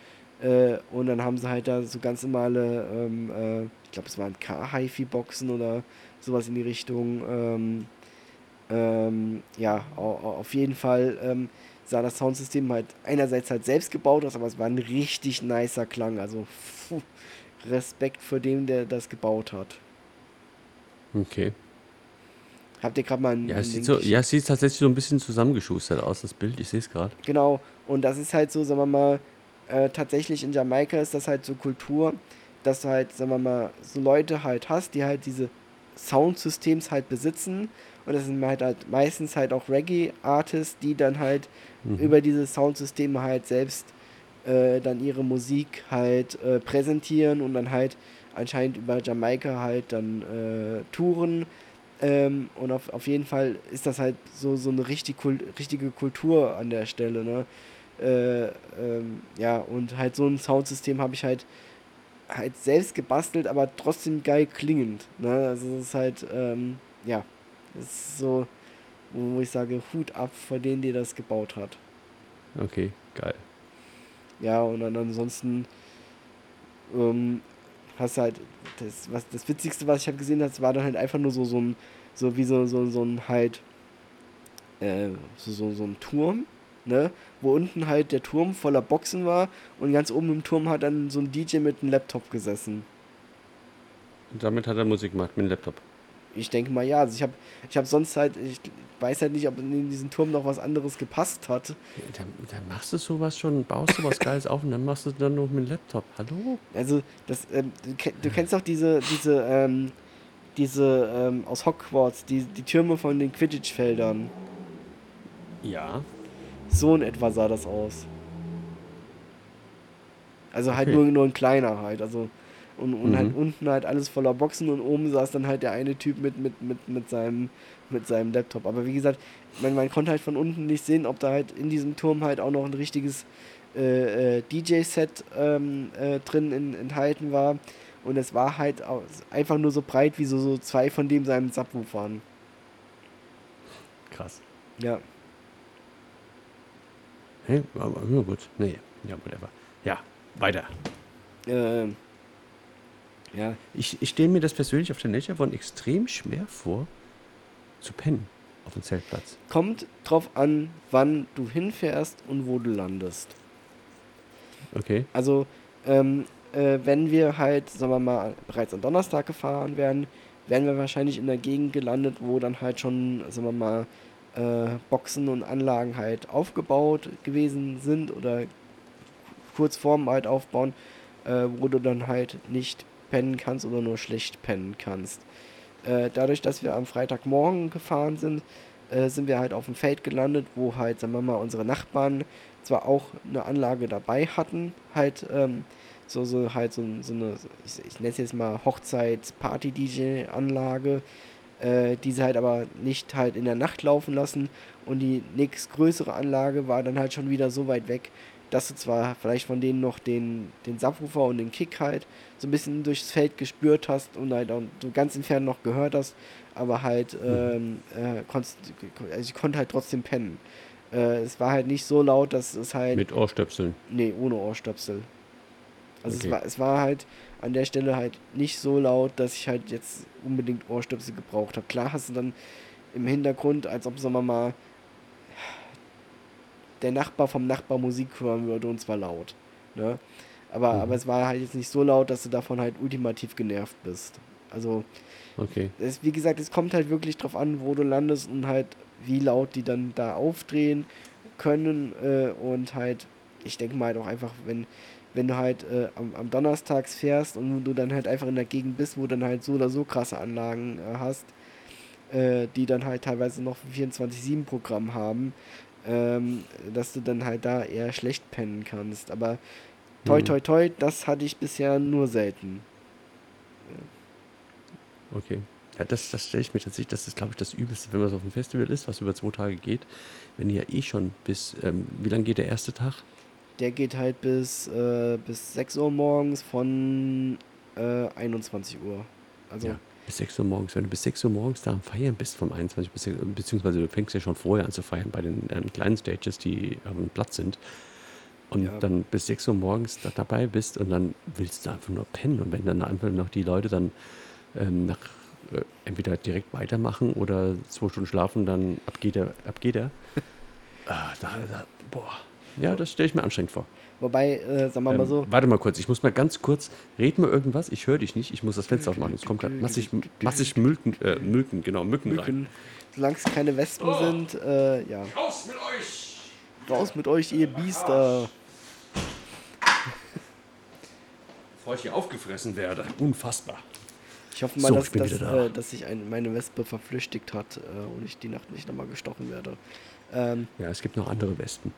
Äh, und dann haben sie halt da so ganz normale, ähm, äh, ich glaube, es waren K-HiFi-Boxen oder sowas in die Richtung. Ähm, ähm, ja, au- au- auf jeden Fall ähm, sah das Soundsystem halt einerseits halt selbst gebaut aus, aber es war ein richtig nicer Klang. Also puh, Respekt vor dem, der das gebaut hat. Okay. Habt ihr gerade mal einen Ja, es sieht, so, ja, es sieht tatsächlich so ein bisschen zusammengeschustert aus, das Bild. Ich sehe es gerade. Genau, und das ist halt so, sagen wir mal, äh, tatsächlich in Jamaika ist das halt so Kultur, dass du halt, sagen wir mal, so Leute halt hast, die halt diese Soundsystems halt besitzen. Und das sind halt, halt meistens halt auch Reggae-Artists, die dann halt Mhm. über diese Soundsysteme halt selbst äh, dann ihre Musik halt äh, präsentieren und dann halt anscheinend über Jamaika halt dann äh, touren. Ähm, und auf, auf jeden Fall ist das halt so, so eine richtig Kult, richtige Kultur an der Stelle, ne? Äh, ähm, ja, und halt so ein Soundsystem habe ich halt halt selbst gebastelt, aber trotzdem geil klingend. Ne? Also es ist halt, ähm, ja, das ist so, wo ich sage, Hut ab vor denen, die das gebaut hat. Okay, geil. Ja, und dann ansonsten ähm, hast halt, das, was, das Witzigste, was ich halt gesehen habe, war dann halt einfach nur so, so ein, so wie so, so, so ein halt, äh, so, so, so ein Turm, ne, wo unten halt der Turm voller Boxen war und ganz oben im Turm hat dann so ein DJ mit einem Laptop gesessen. Und damit hat er Musik gemacht mit dem Laptop. Ich denke mal ja, also ich habe ich hab sonst halt, ich weiß halt nicht, ob in diesen Turm noch was anderes gepasst hat. Dann, dann machst du sowas schon, baust du was Geiles auf und dann machst du dann noch mit dem Laptop. Hallo? Also, das, ähm, du kennst doch diese, diese, ähm, diese, ähm, aus Hogwarts, die, die Türme von den Quidditch-Feldern. Ja. So in etwa sah das aus. Also halt Okay. nur, nur ein kleiner halt, also und, und Mhm. halt unten halt alles voller Boxen und oben saß dann halt der eine Typ mit, mit, mit, mit, seinem, mit seinem Laptop. Aber wie gesagt, man, man konnte halt von unten nicht sehen, ob da halt in diesem Turm halt auch noch ein richtiges äh, äh, DJ-Set ähm, äh, drin in, enthalten war. Und es war halt einfach nur so breit wie so, so zwei von dem seinem Subwoofern. Krass. Ja. Hä? Aber, ja, gut. Nee. Ja, whatever. Ja, weiter. Ähm, ja, Ich, ich stelle mir das persönlich auf der Nature extrem schwer vor, zu pennen auf dem Zeltplatz. kommt drauf an, wann du hinfährst und wo du landest. Okay. Also, ähm, äh, wenn wir halt, sagen wir mal, bereits am Donnerstag gefahren wären, wären wir wahrscheinlich in der Gegend gelandet, wo dann halt schon, sagen wir mal, äh, Boxen und Anlagen halt aufgebaut gewesen sind oder kurz vorm halt aufbauen, äh, wo du dann halt nicht pennen kannst oder nur schlecht pennen kannst. Äh, dadurch, dass wir am Freitagmorgen gefahren sind, äh, sind wir halt auf dem Feld gelandet, wo halt, sagen wir mal, unsere Nachbarn zwar auch eine Anlage dabei hatten, halt ähm, so, so halt so, so eine, ich, ich nenne es jetzt mal Hochzeits-Party-DJ-Anlage, äh, die sie halt aber nicht halt in der Nacht laufen lassen und die nächstgrößere Anlage war dann halt schon wieder so weit weg, dass du zwar vielleicht von denen noch den, den Subwoofer und den Kick halt so ein bisschen durchs Feld gespürt hast und halt auch so ganz entfernt noch gehört hast, aber halt, ähm, äh, konntest, also ich konnte halt trotzdem pennen. Äh, es war halt nicht so laut, dass es halt. Mit Ohrstöpseln. Nee, ohne Ohrstöpsel. Also Okay. es, war, es war halt an der Stelle halt nicht so laut, dass ich halt jetzt unbedingt Ohrstöpsel gebraucht habe. Klar hast du dann im Hintergrund, als ob, sagen wir mal, der Nachbar vom Nachbar Musik hören würde und zwar laut. Ne? Aber, Mhm. aber es war halt jetzt nicht so laut, dass du davon halt ultimativ genervt bist. Also, Okay. es, wie gesagt, es kommt halt wirklich drauf an, wo du landest und halt wie laut die dann da aufdrehen können äh, und halt, ich denke mal halt auch einfach, wenn, wenn du halt äh, am, am Donnerstags fährst und du dann halt einfach in der Gegend bist, wo dann halt so oder so krasse Anlagen äh, hast, äh, die dann halt teilweise noch ein 24-7-Programm haben, ähm, dass du dann halt da eher schlecht pennen kannst. Aber toi Mhm. toi toi, das hatte ich bisher nur selten. Okay. Ja, das, das stelle ich mir tatsächlich, das ist, glaube ich, das Übelste, wenn man so auf einem Festival ist, was über zwei Tage geht. Wenn ihr ja eh schon bis, ähm, wie lange geht der erste Tag? Der geht halt bis, äh, bis 6 Uhr morgens von äh, 21 Uhr. Also Ja. Bis 6 Uhr morgens. Wenn du bis 6 Uhr morgens da am Feiern bist, vom 21 bis 6 Uhr, beziehungsweise du fängst ja schon vorher an zu feiern bei den ähm, kleinen Stages, die am Platz sind. Und Ja. dann bis 6 Uhr morgens da dabei bist und dann willst du einfach nur pennen. Und wenn dann einfach noch die Leute dann ähm, nach, äh, entweder direkt weitermachen oder zwei Stunden schlafen, dann ab geht er. Ab geht er. [laughs] ah, da, da, boah. Ja, das stelle ich mir anstrengend vor. Wobei, äh, sagen wir mal Ähm, so, Warte mal kurz, ich muss mal ganz kurz, red mal irgendwas, ich höre dich nicht, ich muss das Fenster aufmachen. Es kommt gerade massig, massig Mülken, äh, Mücken, genau, Mücken, rein. Mücken, solange es keine Wespen sind, äh, ja. Raus mit euch! Raus mit euch, ihr Biester. [laughs] Bevor ich hier aufgefressen werde. Unfassbar. Ich hoffe mal, So, dass, dass, da. äh, dass sich ein, meine Wespe verflüchtigt hat äh, und ich die Nacht nicht nochmal gestochen werde. Ähm, Ja, es gibt noch andere Wespen.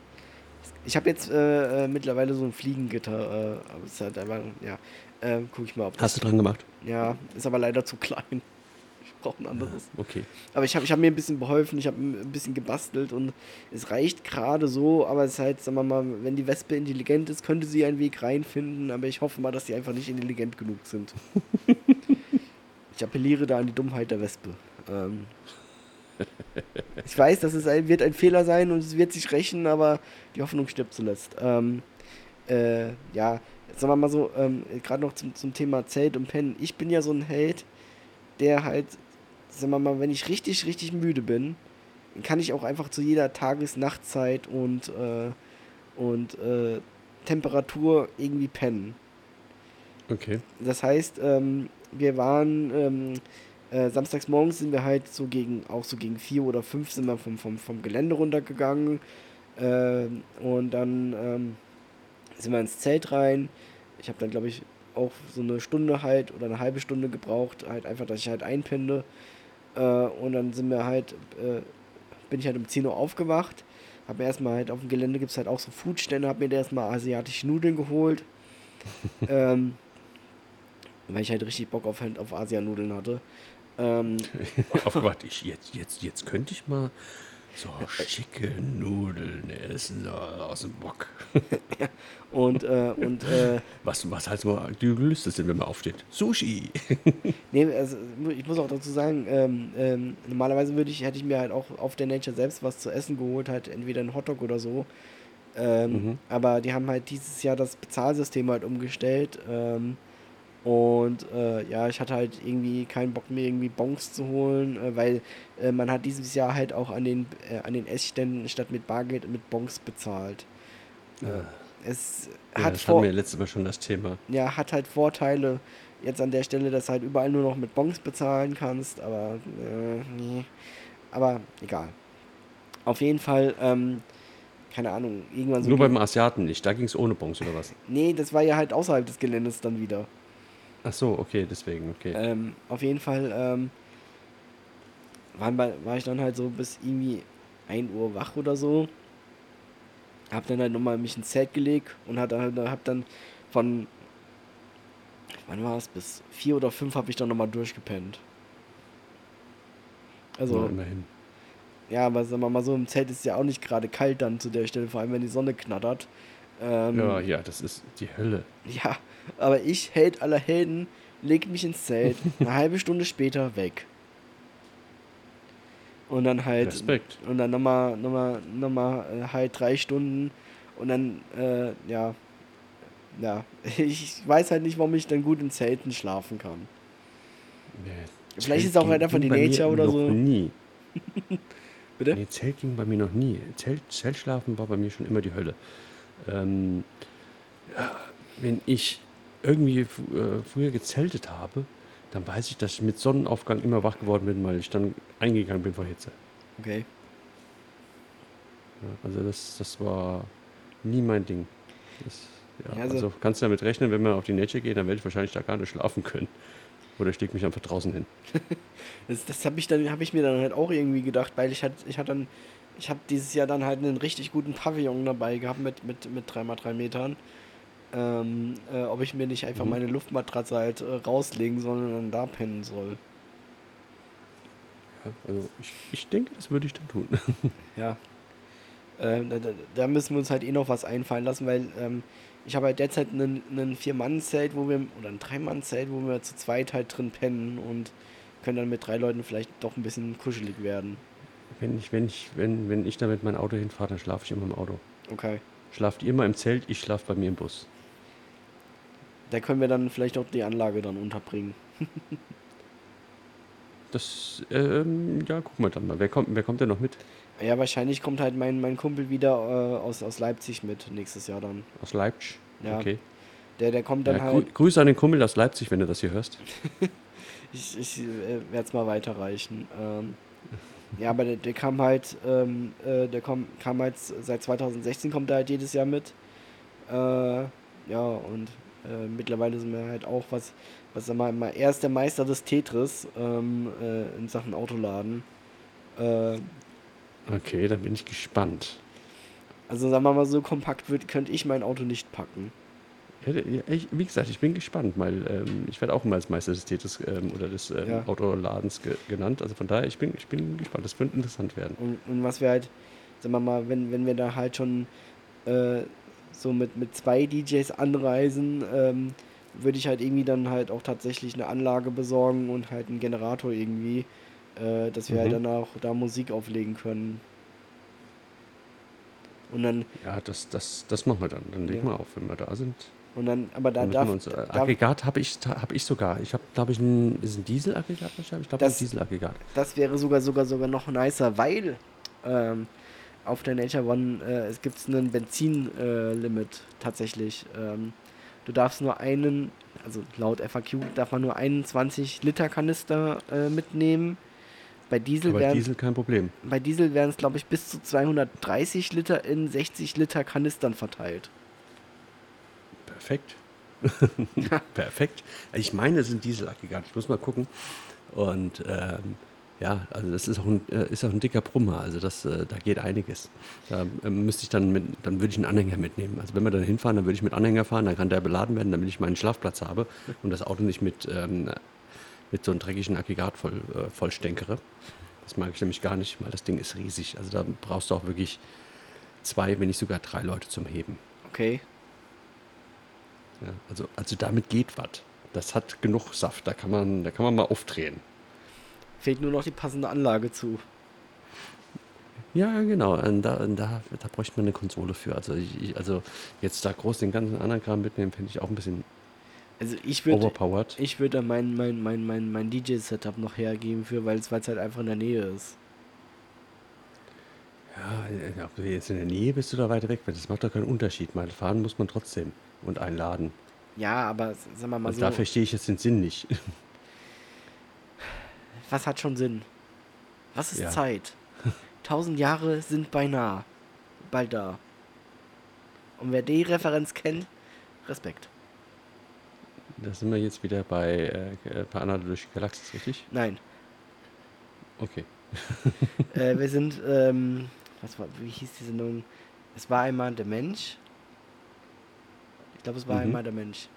Ich habe jetzt äh, äh, mittlerweile so ein Fliegengitter, äh, aber es ist halt einfach, ja, äh, guck ich mal, ob das, Hast du dran gemacht? ja, ist aber leider zu klein. [laughs] Ich brauche ein anderes. Okay. Aber ich habe ich hab mir ein bisschen beholfen, ich habe ein bisschen gebastelt und es reicht gerade so, aber es ist halt, sagen wir mal, wenn die Wespe intelligent ist, könnte sie einen Weg reinfinden, aber ich hoffe mal, dass sie einfach nicht intelligent genug sind. [laughs] ich appelliere da an die Dummheit der Wespe. Ähm, ich weiß, dass es ein, wird ein Fehler sein und es wird sich rächen, aber die Hoffnung stirbt zuletzt. Ähm, äh, ja, sagen wir mal so, ähm, gerade noch zum, zum Thema Zelt und Pennen. Ich bin ja so ein Held, der halt, sagen wir mal, wenn ich richtig, richtig müde bin, dann kann ich auch einfach zu jeder Tages-Nachtzeit und, äh, und äh, Temperatur irgendwie pennen. Okay. Das heißt, ähm, wir waren ähm, äh, samstags morgens sind wir halt so gegen, auch so gegen vier oder fünf sind wir vom, vom, vom Gelände runtergegangen. Ähm, und dann ähm, sind wir ins Zelt rein. Ich habe dann, glaube ich, auch so eine Stunde halt oder eine halbe Stunde gebraucht, halt einfach, dass ich halt einpenne. Äh, und dann sind wir halt, äh, bin ich halt um 10 Uhr aufgewacht. Hab mir erstmal halt auf dem Gelände gibt es halt auch so Foodstände, hab mir da erstmal asiatische Nudeln geholt. [laughs] ähm, weil ich halt richtig Bock auf, auf Asianudeln hatte. Ähm, [laughs] Oh Gott, ich, jetzt, jetzt, jetzt könnte ich mal so schicke Nudeln essen so aus dem Bock. [laughs] und äh, und äh, Was, was heißt mal die Gelüste sind, wenn man aufsteht? Sushi! [laughs] nee, also, ich muss auch dazu sagen, ähm, ähm, normalerweise würde ich, hätte ich mir halt auch auf der Nature selbst was zu essen geholt, halt entweder ein Hotdog oder so. Ähm, Mhm. Aber die haben halt dieses Jahr das Bezahlsystem halt umgestellt. Ähm, und äh, ja, ich hatte halt irgendwie keinen Bock mehr, irgendwie Bons zu holen, äh, weil äh, man hat dieses Jahr halt auch an den, äh, an den Essständen statt mit Bargeld mit Bons bezahlt. Ja. Es Ja, hat das hatten wir letztes Mal schon das Thema. ja, hat halt Vorteile jetzt an der Stelle, dass du halt überall nur noch mit Bons bezahlen kannst, aber äh, nee. Aber egal. Auf jeden Fall, ähm, keine Ahnung, irgendwann so. Nur beim Asiaten nicht, da ging es ohne Bons oder was? nee, das war ja halt außerhalb des Geländes dann wieder. Ach so, okay, deswegen, okay. Ähm, auf jeden Fall ähm, waren war ich dann halt so bis irgendwie 1 Uhr wach oder so. Hab dann halt nochmal mich ins Zelt gelegt und hab dann, hab dann von, wann war es, bis 4 oder 5 habe ich dann nochmal durchgepennt. Also, Ja, immerhin. ja, aber sagen wir mal so, im Zelt ist ja auch nicht gerade kalt dann zu der Stelle, vor allem wenn die Sonne knattert. Ähm, Ja, ja, das ist die Hölle. ja, aber ich, Held aller Helden, leg mich ins Zelt, eine halbe Stunde später weg. Und dann halt. Respekt. Und dann nochmal, nochmal, nochmal äh, halt drei Stunden. Und dann, äh, ja. Ja, [laughs] ich weiß halt nicht, warum ich dann gut in Zelten schlafen kann. Nee, Vielleicht ist Zelt es auch halt einfach die Nature oder noch so. Nie. [laughs] Bitte? Nee, Zelt ging bei mir noch nie. Zelt, Zeltschlafen war bei mir schon immer die Hölle. Ähm, ja, wenn ich irgendwie äh, früher gezeltet habe, dann weiß ich, dass ich mit Sonnenaufgang immer wach geworden bin, weil ich dann eingegangen bin vor Hitze. Okay. Ja, also das, das war nie mein Ding. Das, ja, also, also- kannst du damit rechnen, wenn wir auf die Nature gehen, dann werde ich wahrscheinlich da gar nicht schlafen können. Oder ich leg mich einfach draußen hin. [laughs] Das, das habe ich, dann- hab ich mir dann halt auch irgendwie gedacht, weil ich hatte ich hatte dann, ich habe dieses Jahr dann halt einen richtig guten Pavillon dabei gehabt mit, mit, mit 3x3 Metern. Ähm, äh, ob ich mir nicht einfach Mhm. meine Luftmatratze halt äh, rauslegen soll und dann da pennen soll. Ja, also ich, ich denke, das würde ich dann tun. [laughs] Ja. Ähm, da, da, da müssen wir uns halt eh noch was einfallen lassen, weil ähm, ich habe halt derzeit einen, einen Vier-Mann-Zelt, wo wir, oder ein Drei-Mann-Zelt, wo wir zu zweit halt drin pennen und können dann mit drei Leuten vielleicht doch ein bisschen kuschelig werden. Wenn ich, wenn ich, wenn, wenn ich da mit meinem Auto hinfahre, dann schlafe ich immer im Auto. Okay. Schlaft ihr immer im Zelt, ich schlafe bei mir im Bus. Da können wir dann vielleicht auch die Anlage dann unterbringen. [laughs] Das, ähm, ja, gucken wir dann mal. Wer kommt, wer kommt denn noch mit? Ja, wahrscheinlich kommt halt mein, mein Kumpel wieder äh, aus, aus Leipzig mit nächstes Jahr dann. Aus Leipzig? Ja. Okay. Der, der kommt dann Ja, halt. Grüße an den Kumpel aus Leipzig, wenn du das hier hörst. [laughs] Ich, ich äh, werde es mal weiterreichen. Ähm, [laughs] ja, aber der, der kam halt, ähm, äh, der kom, kam halt seit 2016 kommt er halt jedes Jahr mit. Äh, ja, und äh, mittlerweile sind wir halt auch was, was sag mal, er ist der Meister des Tetris ähm, äh, in Sachen Autoladen. Äh, Okay, dann bin ich gespannt. also sagen wir mal so kompakt wird, könnte ich mein Auto nicht packen. Ich, wie gesagt, ich bin gespannt, weil ähm, ich werde auch immer als Meister des Täters ähm, oder des ähm, Ja. Autoladens ge genannt. Also von daher, ich bin, ich bin gespannt. Das wird interessant werden. Und, und was wir halt, sagen wir mal, wenn, wenn wir da halt schon äh, so mit, mit zwei DJs anreisen, ähm, würde ich halt irgendwie dann halt auch tatsächlich eine Anlage besorgen und halt einen Generator irgendwie, äh, dass wir halt Mhm. dann auch da Musik auflegen können. Und dann, Ja, das, das, das machen wir dann. Dann legen Ja. wir auf, wenn wir da sind. Und dann, aber da darf, uns, äh, Aggregat habe ich, hab ich sogar. Ich habe, glaube ich, ein, ist ein Dieselaggregat? Ich glaube, ein Das- Dieselaggregat. das wäre sogar sogar sogar noch nicer, weil ähm, auf der Nature One äh, es gibt einen Benzin-Limit äh, tatsächlich. Ähm, du darfst nur einen, also laut FAQ darf man nur einen 20 Liter Kanister äh, mitnehmen. Bei Diesel wären Diesel kein Problem. bei Diesel wären es glaube ich bis zu 230 Liter in 60 Liter Kanistern verteilt. Perfekt. [laughs] Perfekt. Ich meine, es sind Dieselaggregat. Ich muss mal gucken. Und ähm, ja, also das ist auch ein, äh, ist auch ein dicker Brummer. Also das, äh, da geht einiges. Da ähm, müsste ich dann mit, dann würde ich einen Anhänger mitnehmen. Also wenn wir dann hinfahren, dann würde ich mit Anhänger fahren, dann kann der beladen werden, damit ich meinen Schlafplatz habe und das Auto nicht mit, ähm, mit so einem dreckigen Aggregat voll, äh, vollstänkere. Das mag ich nämlich gar nicht, weil das Ding ist riesig. Also da brauchst du auch wirklich zwei, wenn nicht sogar drei Leute zum Heben. Okay. Ja, also, also damit geht was. Das hat genug Saft, da kann man, da kann man mal aufdrehen. Fehlt nur noch die passende Anlage zu. Ja, genau. Und da, und da, da bräuchte man eine Konsole für. Also, ich, also jetzt da groß den ganzen anderen Kram mitnehmen, finde ich auch ein bisschen Also ich würde overpowered. Ich würde mein, mein, mein, mein, mein DJ-Setup noch hergeben für, weil es weil es halt einfach in der Nähe ist. Ja, äh, ob du jetzt in der Nähe bist oder weiter weg bist, das macht doch keinen Unterschied. Mal fahren muss man trotzdem und einladen. Ja, aber sagen wir mal Also so, da verstehe ich jetzt den Sinn nicht. [laughs] was hat schon Sinn? Was ist Ja. Zeit? [laughs] Tausend Jahre sind beinahe. Bald da. Und wer die Referenz kennt, Respekt. Da sind wir jetzt wieder bei, äh, bei Anna durch die Galaxis, richtig? Nein. Okay. äh, wir [laughs] sind, ähm, was war, wie hieß die Sendung? Es war einmal der Mensch. Ich glaube, es war Mhm. einmal der Mensch.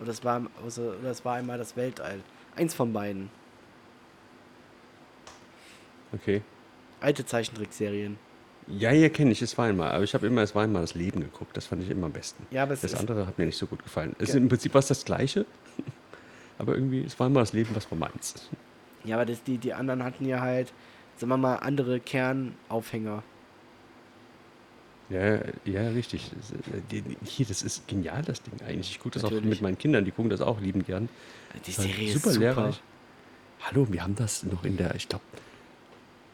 Oder es war, also, oder es war einmal das Weltall. Eins von beiden. Okay. Alte Zeichentrickserien. Ja, ja, kenne ich, es war einmal. Aber ich habe immer, es war einmal das Leben geguckt. Das fand ich immer am besten. Ja, aber es Das andere hat mir nicht so gut gefallen. Es ist im Prinzip was das Gleiche, [laughs] aber irgendwie, es war immer das Leben, was war meins. ja, aber das, die, die anderen hatten ja halt, sagen wir mal, andere Kernaufhänger. Ja, ja, richtig. Das, äh, Hier, das ist genial, das Ding eigentlich. Ich gucke das auch Natürlich. mit meinen Kindern, die gucken das auch lieben gern. Die Serie super ist super. lehrreich. Hallo, wir haben das noch in der, ich glaube,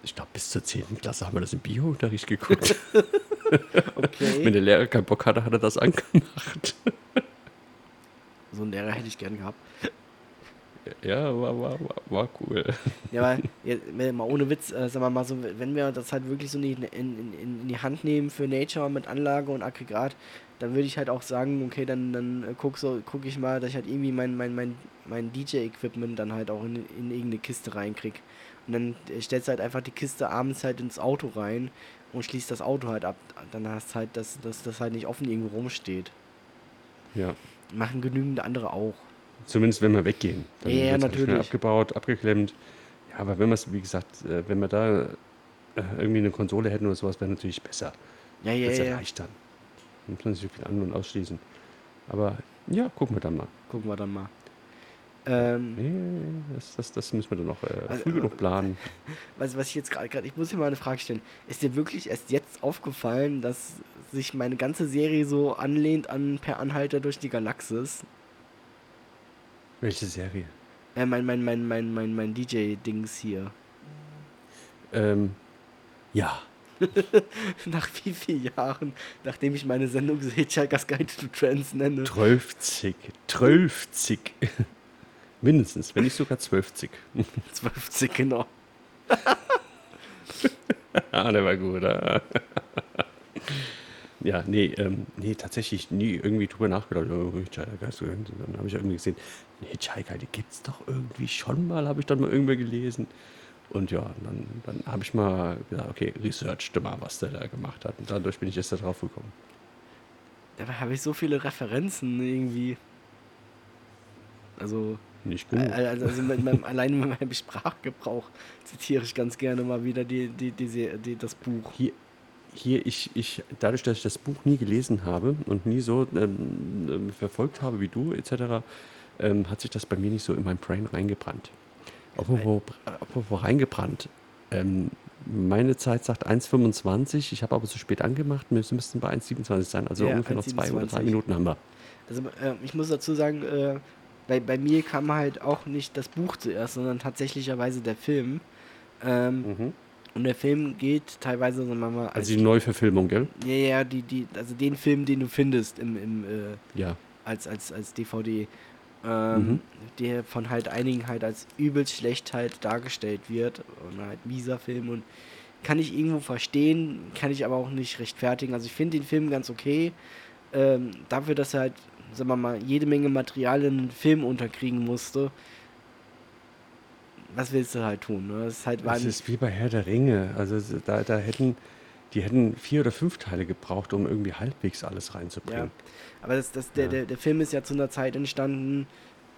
ich glaube, bis zur 10. Klasse haben wir das im Biounterricht geguckt. [laughs] Wenn Okay. der Lehrer keinen Bock hatte, hat er das angemacht. so einen Lehrer hätte ich gern gehabt. Ja, war, war, war, cool. Ja, aber [laughs] wenn- mal ohne Witz, äh, sagen wir mal so, wenn wir das halt wirklich so in, die- in, in, in die Hand nehmen für Nature mit Anlage und Aggregat, dann würde ich halt auch sagen, okay, dann, dann äh, guck, so, guck ich mal, dass ich halt irgendwie mein, mein, mein, mein DJ-Equipment dann halt auch in, in irgendeine Kiste reinkrieg. Und dann äh, stellst du halt einfach die Kiste abends halt ins Auto rein und schließt das Auto halt ab. Dann hast du halt, dass dass das halt nicht offen irgendwo rumsteht. Ja. Machen genügend andere auch. Zumindest wenn wir weggehen. Dann Ja, ja, halt natürlich. abgebaut, abgeklemmt. Ja, aber wenn wir es, wie gesagt, äh, wenn wir da äh, irgendwie eine Konsole hätten oder sowas, wäre natürlich besser. Ja, ja, Das ja. ja. erleichtern. Dann muss man sich viel an- und ausschließen. Aber ja, gucken wir dann mal. Gucken wir dann mal. Ähm, Nee, das, das, das müssen wir dann noch äh, Also, früh genug planen. [laughs] was, was ich jetzt gerade, gerade- ich muss dir mal eine Frage stellen. Ist dir wirklich erst jetzt aufgefallen, dass sich meine ganze Serie so anlehnt an Per Anhalter durch die Galaxis? Welche Serie? Äh, mein, mein, mein, mein, mein, mein DJ-Dings hier. Ähm, ja. [laughs] Nach wie vielen Jahren, nachdem ich meine Sendung Hitchhiker's Guide to Trance nenne. 12. 12. [laughs] Mindestens, wenn nicht sogar 12. 12 [laughs] genau. ah, der war gut. Ah. Ja, nee, ähm, nee, tatsächlich nie irgendwie drüber nachgedacht. Oh, Hitchhiker, hast du gehört? dann habe ich irgendwie gesehen, ein Hitchhiker, die gibt's doch irgendwie schon mal, habe ich dann mal irgendwo gelesen. Und ja, dann, dann habe ich mal gesagt, okay, researchte mal, was der da gemacht hat. Und dadurch bin ich jetzt da drauf gekommen. Dabei habe ich so viele Referenzen irgendwie. Also, Nicht gut. also, also mit meinem, allein mit meinem Sprachgebrauch zitiere ich ganz gerne mal wieder die, die, die, die, das Buch. Hier, hier ich, ich, dadurch, dass ich das Buch nie gelesen habe und nie so ähm, ähm, verfolgt habe wie du, etc., ähm, hat sich das bei mir nicht so in mein Brain reingebrannt. Apropos, apropos reingebrannt. Ähm, meine Zeit sagt 1,25, ich habe aber zu spät angemacht, wir müssten bei 1,27 sein, also Ja, ungefähr noch zwei oder drei 1,27. Minuten haben wir. Also, äh, ich muss dazu sagen, äh, bei, bei mir kam halt auch nicht das Buch zuerst, sondern tatsächlicherweise der Film. Ähm, Mhm. Und der Film geht teilweise, sagen wir mal, als Also die Neuverfilmung, gell? ja, ja, die, die, also den Film, den du findest im, im, äh, Ja. als, als, als DVD, ähm, Mhm. der von halt einigen halt als übelst schlecht halt dargestellt wird und halt mieser Film und kann ich irgendwo verstehen, kann ich aber auch nicht rechtfertigen. Also ich finde den Film ganz okay, ähm, dafür, dass er halt, sagen wir mal, jede Menge Material in einen Film unterkriegen musste. Was willst du halt tun? Ne? Das ist halt Das ist wie bei Herr der Ringe. Also da, da hätten, die hätten vier oder fünf Teile gebraucht, um irgendwie halbwegs alles Ja, reinzubringen. aber das, das, der, Ja. der, der Film ist ja zu einer Zeit entstanden,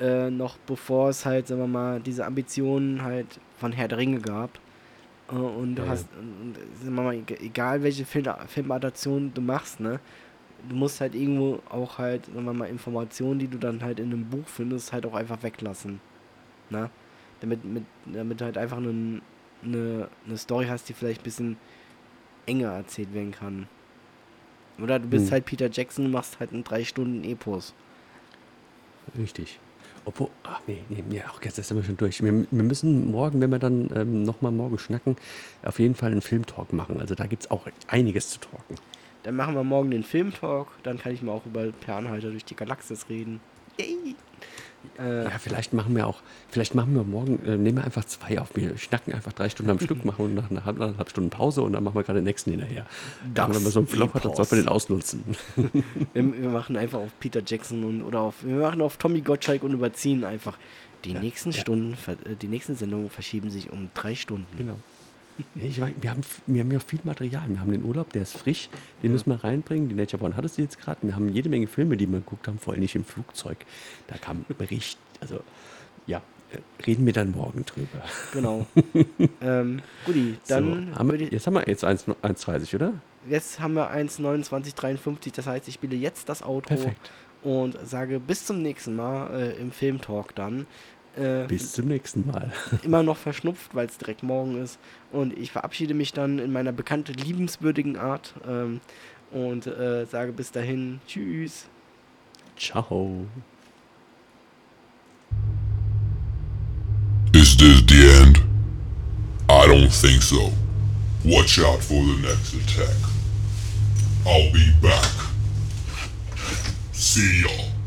äh, noch bevor es halt, sagen wir mal, diese Ambitionen halt von Herr der Ringe gab. Äh, und du Ja, ja. hast, und, und, sagen wir mal, eg- egal welche Film, Filmadaption du machst, ne, du musst halt irgendwo auch halt, sagen wir mal, Informationen, die du dann halt in einem Buch findest, halt auch einfach weglassen. Ne? Damit, mit, damit du halt einfach eine, eine, eine Story hast, die vielleicht ein bisschen enger erzählt werden kann. Oder du bist Hm. halt Peter Jackson und machst halt einen drei Stunden Epos. Richtig. Obwohl, ach nee, nee, nee, auch jetzt sind wir schon durch. Wir, wir müssen morgen, wenn wir dann ähm, nochmal morgen schnacken, auf jeden Fall einen Filmtalk machen. Also da gibt es auch einiges zu talken. Dann machen wir morgen den Filmtalk. Dann kann ich mal auch über Per Anhalter durch die Galaxis reden. Yay! Äh, Ja, vielleicht machen wir auch, vielleicht machen wir morgen, äh, nehmen wir einfach zwei auf. Wir schnacken einfach drei Stunden am [laughs] Stück, machen und nach einer halb, anderthalb Stunden Pause und dann machen wir gerade den nächsten hinterher. Und wenn man so einen Flop hat, dann Epos. sollte man den ausnutzen. [laughs] wir, wir machen einfach auf Peter Jackson und oder auf wir machen auf Tommy Gottschalk und überziehen einfach. Die nächsten ja. Stunden, äh, die nächsten Sendungen verschieben sich um drei Stunden. Genau. Ja, ich weiß, wir, haben, wir haben ja viel Material. Wir haben den Urlaub, der ist frisch, den müssen wir reinbringen. Die Nature One hattest du jetzt gerade. Wir haben jede Menge Filme, die wir geguckt haben, vor allem nicht im Flugzeug. Da kam Bericht. Also, ja, äh, reden wir dann morgen drüber. Genau. [laughs] ähm, Guti, dann so, haben wir, jetzt haben wir jetzt 1 1,30, oder? jetzt haben wir 1,2953. Das heißt, ich spiele jetzt das Outro Perfekt. und sage bis zum nächsten Mal äh, im Filmtalk dann. Äh, Bis zum nächsten Mal. [laughs] immer noch verschnupft, weil es direkt morgen ist. Und ich verabschiede mich dann in meiner bekannten liebenswürdigen Art ähm, und äh, sage bis dahin Tschüss. Ciao. Is this the end? I don't think so. Watch out for the next attack. I'll be back. See y'all.